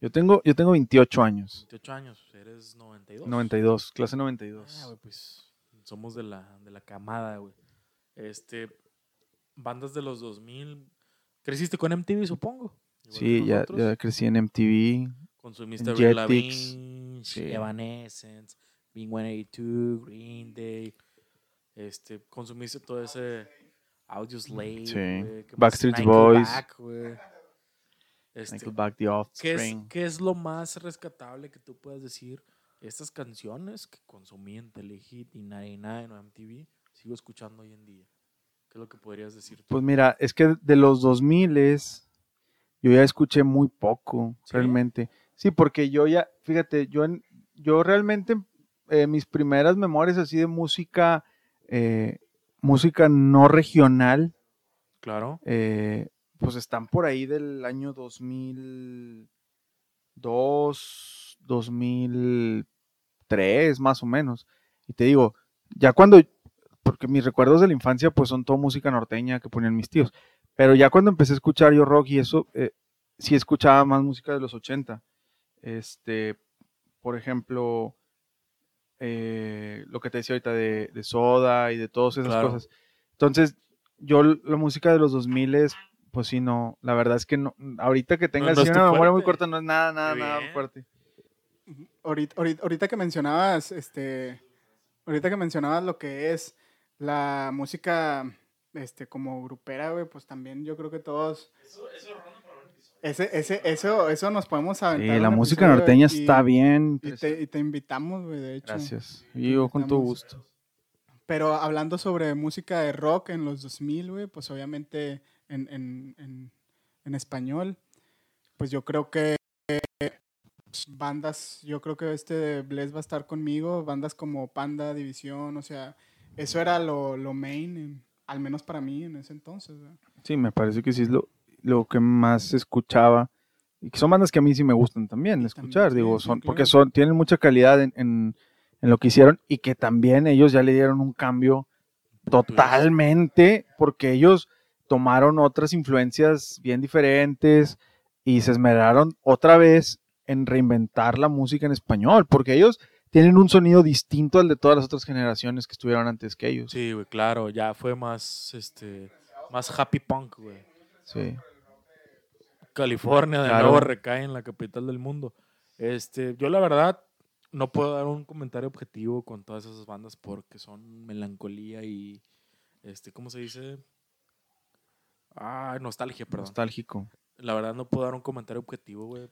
Yo tengo yo tengo 28 años. 28 años, eres 92. 92, clase 92. Ah, güey, pues somos de la, de la camada, güey. Este, bandas de los 2000. ¿Creciste con MTV, supongo? Igual sí, ya, ya crecí en MTV. Consumiste Jetix, Lavigne, sí. Evanescence, Blink-182, Green Day. Este, consumiste todo ese Audio Slave. Backstreet Boys. Nickelback, güey. Este, Nickelback, The ¿qué, es, qué es lo más rescatable que tú puedes decir? Estas canciones que consumí en Telehit y 99 o MTV, sigo escuchando hoy en día. ¿Qué es lo que podrías decir tú? Pues mira, es que de los 2000 es, yo ya escuché muy poco, ¿Sí? realmente. Sí, porque yo ya, fíjate, yo, en- yo realmente, eh, mis primeras memorias así de música, eh, música no regional, Claro. eh, pues están por ahí del año 2002, 2003, más o menos. Y te digo, ya cuando, porque mis recuerdos de la infancia pues son todo música norteña que ponían mis tíos, pero ya cuando empecé a escuchar yo rock y eso, eh, sí escuchaba más música de los 80. Este, por ejemplo, eh, lo que te decía ahorita de, de Soda y de todas esas Claro. cosas. Entonces, yo la música de los 2000 es, pues sí, no. La verdad es que no. Ahorita que tengas no una memoria muy corta, no es nada, nada, nada fuerte. Ahorita, ahorita, ahorita que mencionabas, este, ahorita que mencionabas lo que es la música, este, como grupera, güey, pues también yo creo que todos... Ese, ese, eso, eso nos podemos aventar. Sí, la música episodio norteña y- está bien. Y te, y te invitamos, güey, de hecho. Gracias. Y yo con Invitamos. gusto. Pero hablando sobre música de rock en los 2000, güey, pues obviamente en, en, en, en español, pues yo creo que bandas, yo creo que este de Bless va a estar conmigo, bandas como Panda, División, o sea, eso era lo, lo main, en- al menos para mí en ese entonces. güey. Sí, me parece que sí es lo, lo que más escuchaba. Y que son bandas que a mí sí me gustan también escuchar, también, digo, sí, son, porque son, tienen mucha calidad en, en, en lo que hicieron y que también ellos ya le dieron un cambio totalmente, porque ellos tomaron otras influencias bien diferentes y se esmeraron otra vez en reinventar la música en español, porque ellos tienen un sonido distinto al de todas las otras generaciones que estuvieron antes que ellos. Sí, güey, claro, ya fue más, este, más happy punk, güey. Sí. California de Claro. nuevo recae en la capital del mundo. Este, yo la verdad no puedo dar un comentario objetivo con todas esas bandas porque son melancolía y este, ¿cómo se dice? Ah, nostalgia, perdón. Nostálgico. La verdad no puedo dar un comentario objetivo, güey.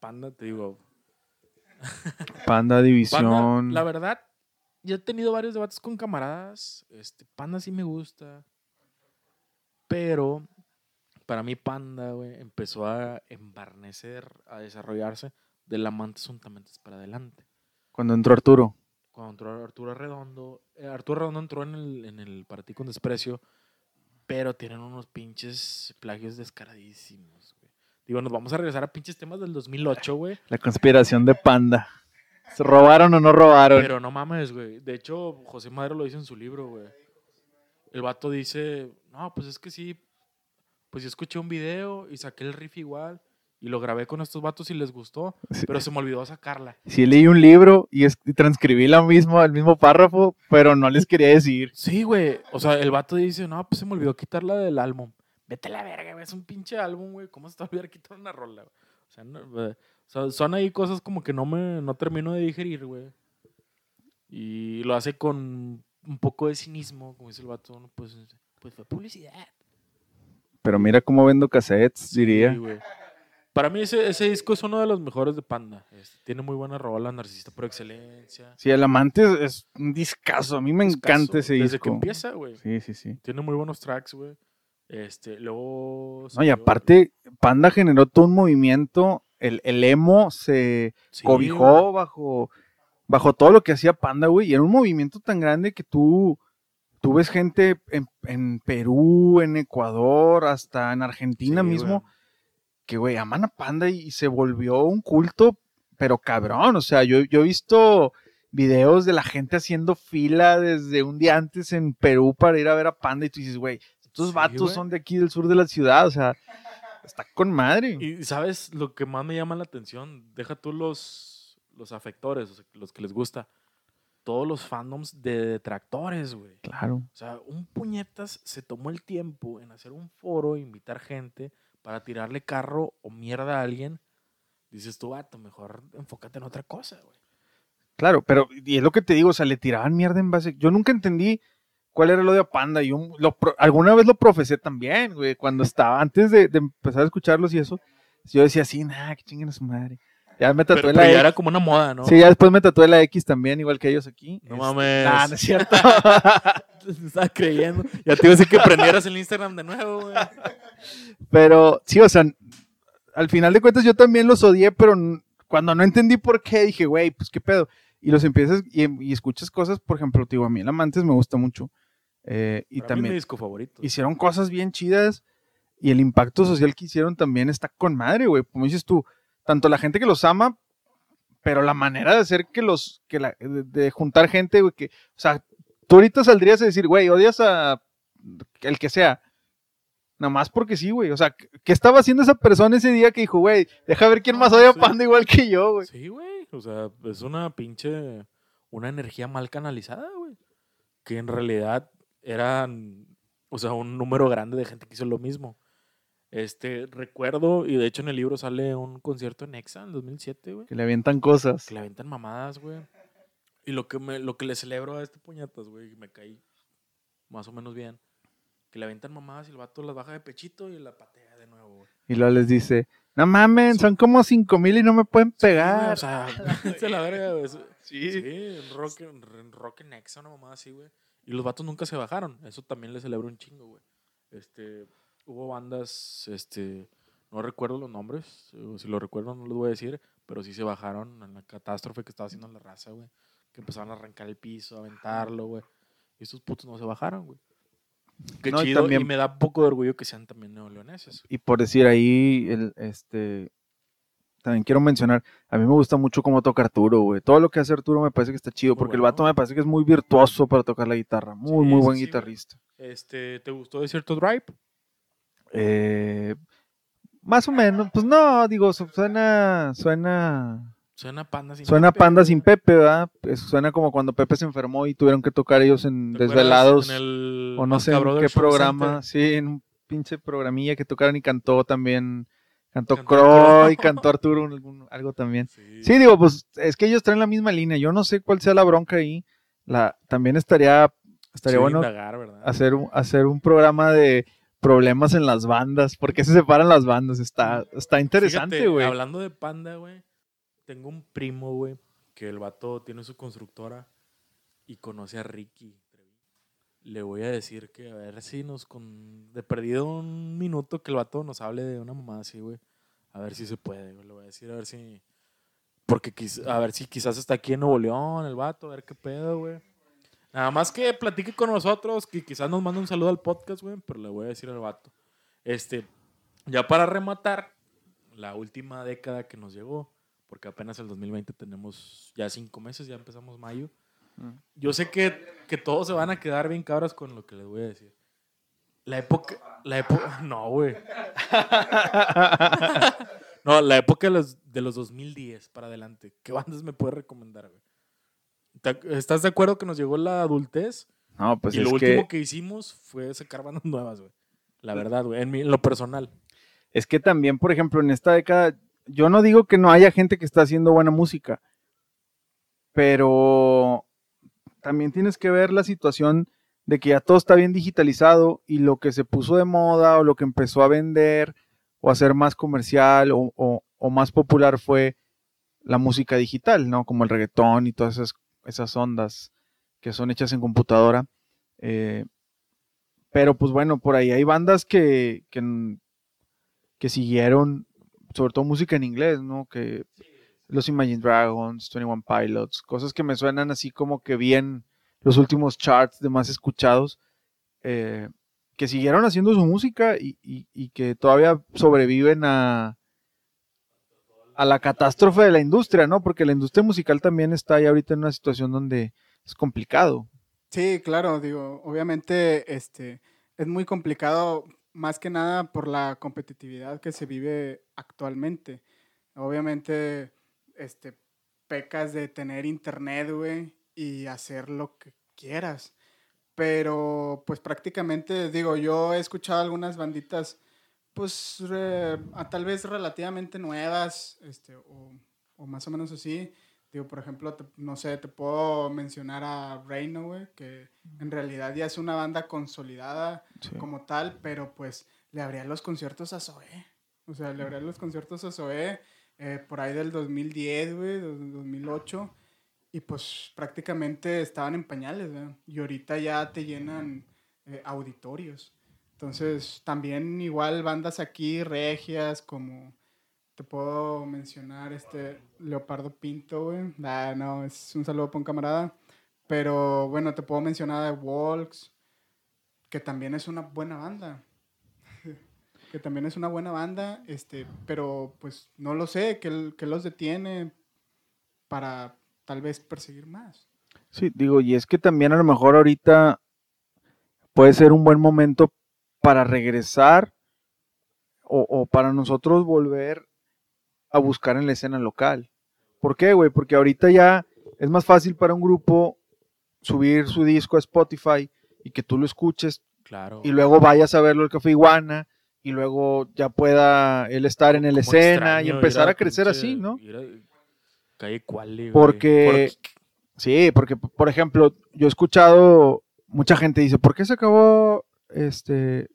Panda, te digo. Panda Panda, División. la verdad, ya he tenido varios debates con camaradas. Este, Panda sí me gusta. Pero para mí Panda, güey, empezó a embarnecer, a desarrollarse del amantes juntamente para adelante. Cuando entró Arturo. Cuando entró Arturo Redondo, eh, Arturo Redondo entró en el, en el Para ti con desprecio, pero tienen unos pinches plagios descaradísimos, güey. Digo, nos vamos a regresar a pinches temas del 2008, güey. La conspiración de Panda. ¿Se robaron o no robaron? Pero no mames, güey. De hecho, José Madero lo dice en su libro, güey. El vato dice, no, pues es que sí, pues yo escuché un video y saqué el riff igual y lo grabé con estos vatos y les gustó, Sí. pero se me olvidó sacarla. Sí leí un libro y, es- y transcribí la mismo, el mismo párrafo, pero no les quería decir. Sí, güey. O sea, el vato dice, no, pues se me olvidó quitarla del álbum. Vete a la verga, güey. Es un pinche álbum, güey. ¿Cómo se te va a olvidar quitar una rola, güey? O sea, no, güey. O sea, son ahí cosas como que no me no termino de digerir, güey. Y lo hace con un poco de cinismo, como dice el vato. ¿no? Pues, pues fue publicidad. Pero mira cómo vendo cassettes, diría. Sí, güey. Para mí ese, ese disco es uno de los mejores de Panda. Este, tiene muy buena rola, narcisista por excelencia. Sí, El Amante es, es un discazo. A mí me Discazo, encanta ese Desde disco. que empieza, güey. Sí, sí, sí. Tiene muy buenos tracks, güey. Este, luego... No, y aparte, Panda generó todo un movimiento. El, el emo se Sí, cobijó güey. bajo, bajo todo lo que hacía Panda, güey. Y era un movimiento tan grande que tú, tú ves gente en, en Perú, en Ecuador, hasta en Argentina Sí, mismo, güey. que, güey, aman a Panda y se volvió un culto, pero cabrón. O sea, yo, yo he visto videos de la gente haciendo fila desde un día antes en Perú para ir a ver a Panda y tú dices, güey, estos Sí, vatos güey. son de aquí del sur de la ciudad, o sea, está con madre. Y sabes lo que más me llama la atención, deja tú los, los afectores, o sea, los que les gusta, todos los fandoms de detractores, güey. Claro. O sea, un puñetas se tomó el tiempo en hacer un foro, invitar gente para tirarle carro o mierda a alguien. Dices tú, vato, mejor enfócate en otra cosa, güey. Claro, pero y es lo que te digo, o sea, le tiraban mierda en base. Yo nunca entendí cuál era lo de Panda. Yo lo pro- alguna vez lo profesé también, güey, cuando estaba, antes de, de empezar a escucharlos y eso. Yo decía así, nah, que chinguen a su madre. Ya me Pero, tatué pero la ya X. era como una moda, ¿no? Sí, ya después me tatué la X también, igual que ellos aquí. No Este, mames. nah, no es cierto. Estaba creyendo. Ya te iba a decir que prendieras el Instagram de nuevo, güey. Pero sí, o sea, al final de cuentas yo también los odié, pero cuando no entendí por qué, dije, güey, pues qué pedo. Y los empiezas y, y escuchas cosas, por ejemplo, te digo, a mí el Amantes me gusta mucho. Eh, y Para mí es también mi disco favorito. hicieron cosas bien chidas y el impacto social que hicieron también está con madre, güey. Como dices tú, tanto la gente que los ama, pero la manera de hacer que los, que la, de, de juntar gente, güey, que, o sea, tú ahorita saldrías a decir, güey, odias a el que sea. Nada más porque sí, güey. O sea, ¿qué estaba haciendo esa persona ese día que dijo, güey, deja ver quién más odia a. Panda igual que yo, güey? Sí, güey. O sea, es una pinche. Una energía mal canalizada, güey. Que en realidad eran. O sea, un número grande de gente que hizo lo mismo. Este, recuerdo, y de hecho en el libro sale un concierto en Exa en 2007, güey. Que le avientan cosas. Que le aventan mamadas, güey. Y lo que, me, lo que le celebro a este puñetas, güey, me caí más o menos bien. Que le aventan mamadas y el vato las baja de pechito y la patea de nuevo, güey. Y luego les dice, no mamen, son como cinco mil y no me pueden pegar. O sea, se la verga, güey. Sí. Sí, en rock, en rock en Exa, una mamada así, güey. Y los vatos nunca se bajaron. Eso también le celebro un chingo, güey. Este, hubo bandas, este, no recuerdo los nombres. Si lo recuerdo, no les voy a decir. Pero sí se bajaron en la catástrofe que estaba haciendo la raza, güey. Que empezaron a arrancar el piso, a aventarlo, güey. Y estos putos no se bajaron, güey. Qué No, chido. Y, también- me da poco de orgullo que sean también neoleoneses. Y por decir ahí, el, este, también quiero mencionar, a mí me gusta mucho cómo toca Arturo, güey. Todo lo que hace Arturo me parece que está chido, porque el vato me parece que es muy virtuoso para tocar la guitarra. Muy, Sí, muy buen sí, guitarrista. Este, ¿te gustó de cierto Drive? Eh, más o menos, pues no, digo, su- suena, suena, Suena panda sin suena Pepe, panda güey. sin Pepe, ¿verdad? Suena como cuando Pepe se enfermó y tuvieron que tocar ellos en ¿Te acuerdas Desvelados. en el o no sé en qué programa, Center? sí, en un pinche programilla que tocaron y cantó también, cantó Croy, cantó Arturo, algún- algo también. Sí. Sí, digo, pues es que ellos traen la misma línea, yo no sé cuál sea la bronca ahí, la, también estaría, estaría Sí, bueno hacer un, hacer un programa de problemas en las bandas, ¿por qué se separan las bandas? Está, está interesante, güey. Hablando de panda, güey. Tengo un primo, güey, que el vato tiene su constructora y conoce a Ricky. Le voy a decir que a ver si nos con de perdido un minuto que el vato nos hable de una mamá así, güey. A ver si se puede, güey. Le voy a decir a ver si porque quiz- a ver si quizás está aquí en Nuevo León el vato, a ver qué pedo, güey. Nada más que platique con nosotros, que quizás nos mande un saludo al podcast, güey, pero le voy a decir al vato. Este, ya para rematar, la última década que nos llegó, porque apenas el 2020 tenemos ya cinco meses, ya empezamos mayo. Yo sé que, que todos se van a quedar bien cabras con lo que les voy a decir. La época, la época, no, güey. No, la época de los, de los 2010 para adelante. ¿Qué bandas me puedes recomendar, güey? ¿Te- ¿Estás de acuerdo que nos llegó la adultez? No, pues y es lo que, último que hicimos fue sacar bandas nuevas, güey. La verdad, güey. En, mi- en lo personal. es que también, por ejemplo, en esta década, yo no digo que no haya gente que está haciendo buena música, pero también tienes que ver la situación de que ya todo está bien digitalizado y lo que se puso de moda o lo que empezó a vender o a ser más comercial o, o- más popular fue la música digital, ¿no? Como el reggaetón y todas esas, esas ondas que son hechas en computadora. Eh, pero pues bueno, por ahí hay bandas que, que, que siguieron, sobre todo música en inglés, ¿no? Que los Imagine Dragons, 21 Pilots, cosas que me suenan así como que bien los últimos charts de más escuchados, eh, que siguieron haciendo su música y, y- y que todavía sobreviven a, a la catástrofe de la industria, ¿no? Porque la industria musical también está ahí ahorita en una situación donde es complicado. Sí, claro, digo, obviamente este, es muy complicado más que nada por la competitividad que se vive actualmente. Obviamente, este, pecas de tener internet, güey, y hacer lo que quieras. Pero, pues prácticamente, digo, yo he escuchado algunas banditas, pues re- a- tal vez relativamente nuevas, este, o, o más o menos así. Digo, por ejemplo, te- no sé, te puedo mencionar a Reino, güey, que en realidad ya es una banda consolidada como tal, pero pues le abría los conciertos a Zoé. O sea, le abría los conciertos a Zoé eh, por ahí del 2010, güey, del 2008. Y pues prácticamente estaban en pañales. Y ahorita ya te llenan eh, auditorios. Entonces, también igual bandas aquí regias como te puedo mencionar este Leopardo Pinto, güey. Ah, no, es un saludo para un camarada. Pero bueno, te puedo mencionar a Walks, que también es una buena banda. Que también es una buena banda, este, pero pues no lo sé, que, que los detiene para tal vez perseguir más. Sí, digo, y es que también a lo mejor ahorita puede ser un buen momento para regresar o, o para nosotros volver a buscar en la escena local. ¿Por qué, güey? Porque ahorita ya es más fácil para un grupo subir su disco a Spotify y que tú lo escuches Claro. y luego vayas a verlo al Café Iguana y luego ya pueda él estar en el escena y empezar a, crecer pinche- así, ¿no? Calle güey. Porque- Sí, porque, por ejemplo, yo he escuchado mucha gente dice, ¿por qué se acabó este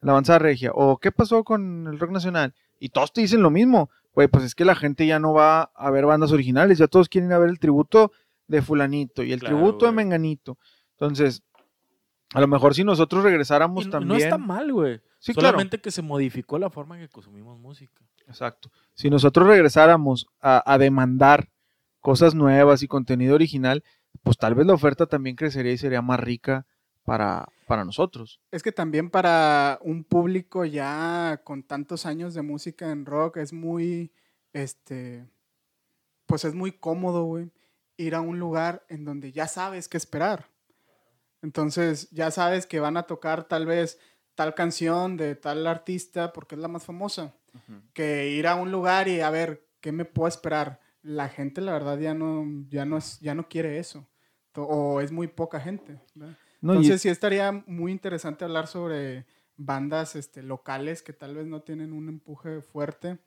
la avanzada regia? ¿O qué pasó con el rock nacional? Y todos te dicen lo mismo. Güey, pues es que la gente ya no va a ver bandas originales, ya todos quieren ir a ver el tributo de fulanito y el Claro, tributo de menganito. Entonces, a lo mejor si nosotros regresáramos Y también... No está mal, güey. Sí, claro. Solamente que se modificó la forma en que consumimos música. Exacto. Si nosotros regresáramos a, a demandar cosas nuevas y contenido original, pues tal vez la oferta también crecería y sería más rica para, para nosotros. Es que también para un público ya con tantos años de música en rock es muy, este, pues es muy cómodo, güey, ir a un lugar en donde ya sabes qué esperar. Entonces ya sabes que van a tocar tal vez tal canción de tal artista porque es la más famosa. Que ir a un lugar y a ver qué me puedo esperar. La gente, la verdad, ya no, ya no, es, ya no quiere eso. O es muy poca gente. No, y- Entonces sí estaría muy interesante hablar sobre bandas este, locales que tal vez no tienen un empuje fuerte,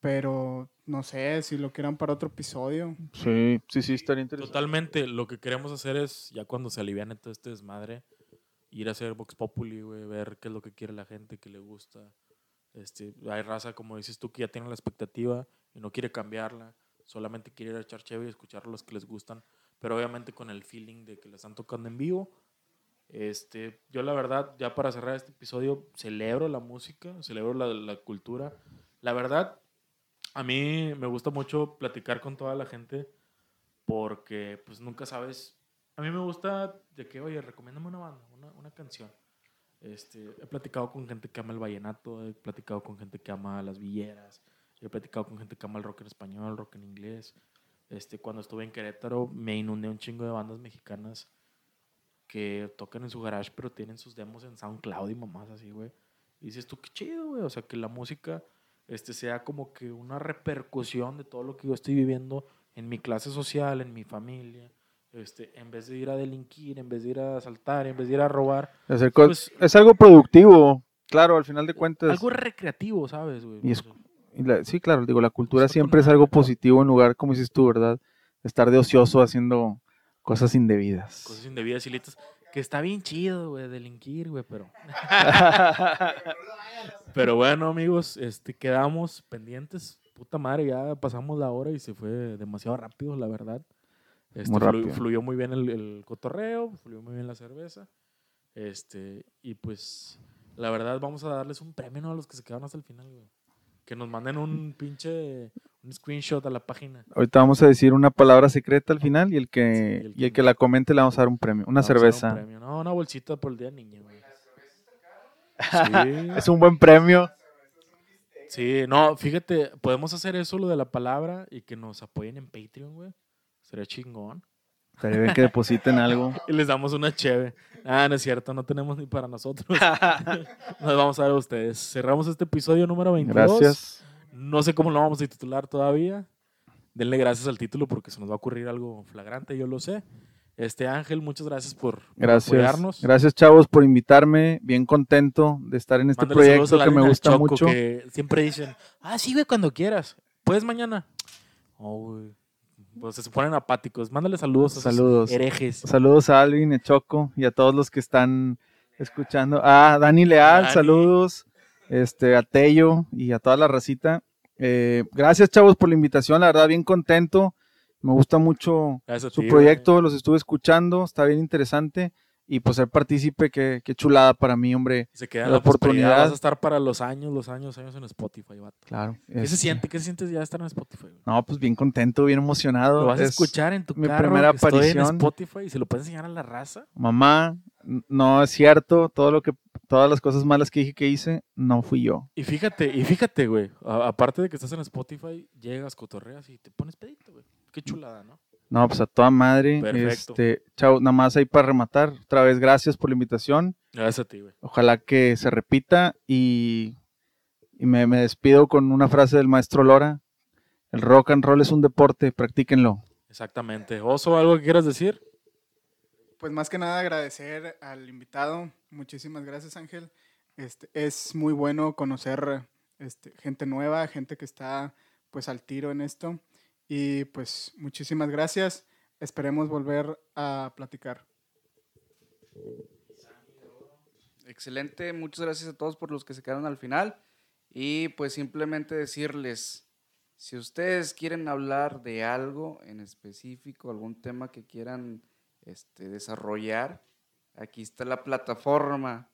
pero no sé si lo quieran para otro episodio. sí, sí, sí, estaría interesante. Totalmente. Lo que queremos hacer es, ya cuando se aliviane todo este desmadre, ir a hacer Vox Populi, güey, ver qué es lo que quiere la gente, qué le gusta. Este, hay raza, como dices tú, que ya tiene la expectativa y no quiere cambiarla. Solamente quiere ir a echar chévere y escuchar los que les gustan. Pero obviamente con el feeling de que la están tocando en vivo. Este, yo la verdad, ya para cerrar este episodio, celebro la música, celebro la, la cultura. La verdad, a mí me gusta mucho platicar con toda la gente porque pues nunca sabes. A mí me gusta de que, oye, recomiéndame una banda, una, una canción. Este, he platicado con gente que ama el vallenato, he platicado con gente que ama las villeras, he platicado con gente que ama el rock en español, rock en inglés. Este, cuando estuve en Querétaro me inundé un chingo de bandas mexicanas que tocan en su garage, pero tienen sus demos en SoundCloud y mamás así, güey. Y dices tú, qué chido, güey. O sea, que la música este, sea como que una repercusión de todo lo que yo estoy viviendo en mi clase social, en mi familia. Este, en vez de ir a delinquir, en vez de ir a asaltar, en vez de ir a robar. Co- Pues- es algo productivo, claro, al final de cuentas. Algo recreativo, ¿sabes, güey? Y es- O sea, y la- sí, claro, digo, la cultura siempre es algo positivo en lugar, como dices tú, ¿verdad? Estar de ocioso haciendo cosas indebidas. cosas indebidas, ilitas. Que está bien chido, güey, delinquir, güey, pero... Pero bueno, amigos, este, quedamos pendientes. Puta madre, ya pasamos la hora y se fue demasiado rápido, la verdad. Este, Muy flu- rápido. fluyó muy bien el, el cotorreo, fluyó muy bien la cerveza. Este, y pues, la verdad, vamos a darles un premio ¿no? a los que se quedaron hasta el final, güey. Que nos manden un pinche un screenshot a la página. Ahorita vamos a decir una palabra secreta al final y el que, Sí, el y el que- la comente le vamos a dar un premio, una un cerveza. premio. No, una bolsita por el día niño, güey. Sí. Es un buen premio. Sí, no, fíjate, podemos hacer eso, lo de la palabra, y que nos apoyen en Patreon, güey. Sería chingón. Estaría bien que depositen algo. Y les damos una cheve. Ah, no es cierto, no tenemos ni para nosotros. Nos vamos a ver a ustedes. Cerramos este episodio número 22. Gracias. No sé cómo lo vamos a titular todavía. Denle gracias al título porque se nos va a ocurrir algo flagrante, yo lo sé. Este Ángel, muchas gracias por, Gracias. apoyarnos. Gracias, chavos, por invitarme. Bien contento de estar en este Mándale proyecto que me gusta Choco, mucho. Que siempre dicen, ah, sí, güey, cuando quieras. ¿Puedes mañana? Oh, güey. Pues se ponen apáticos. Mándale saludos a esos Saludos. herejes. Saludos a Alvin, Echoco y a todos los que están escuchando. Ah, Dani Leal, Dani. saludos. Este, a Tello y a toda la racita. Eh, gracias, chavos, por la invitación. La verdad, bien contento. Me gusta mucho Gracias a su ti, proyecto, los estuve escuchando, está bien interesante. Y pues ser partícipe, qué, qué chulada para mí, hombre. Se queda la la oportunidad. Vas a estar para los años, los años, años en Spotify, vato. Claro. ¿Qué se siente? ¿Qué se siente ya estar en Spotify? güey? No, pues bien contento, bien emocionado. Lo vas a Es- escuchar en tu mi carro, primera que estoy en aparición. Spotify y se lo puedes enseñar a la raza. Mamá, no es cierto, todo lo que, todas las cosas malas que dije que hice, no fui yo. Y fíjate, y fíjate, güey. a- Aparte de que estás en Spotify, llegas, cotorreas y te pones pedito, güey. Qué chulada, ¿no? No, pues a toda madre. Perfecto. Este, chao, nada más ahí para rematar. Otra vez, gracias por la invitación. Gracias a ti, güey. Ojalá que se repita y, y me, me despido con una frase del maestro Lora. El rock and roll es un deporte, practíquenlo. Exactamente. Oso, ¿algo que quieras decir? Pues más que nada agradecer al invitado. Muchísimas gracias, Ángel. Este, es muy bueno conocer este, gente nueva, gente que está pues al tiro en esto. Y pues muchísimas gracias. Esperemos volver a platicar. Excelente, muchas gracias a todos por los que se quedaron al final. Y pues simplemente decirles, si ustedes quieren hablar de algo en específico, algún tema que quieran este, desarrollar, aquí está la plataforma.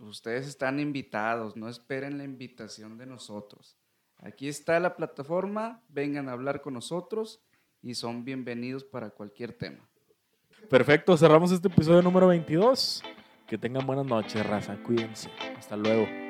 Ustedes están invitados, no esperen la invitación de nosotros. Aquí está la plataforma, vengan a hablar con nosotros y son bienvenidos para cualquier tema. Perfecto, cerramos este episodio número 22. Que tengan buenas noches, raza. Cuídense. Hasta luego.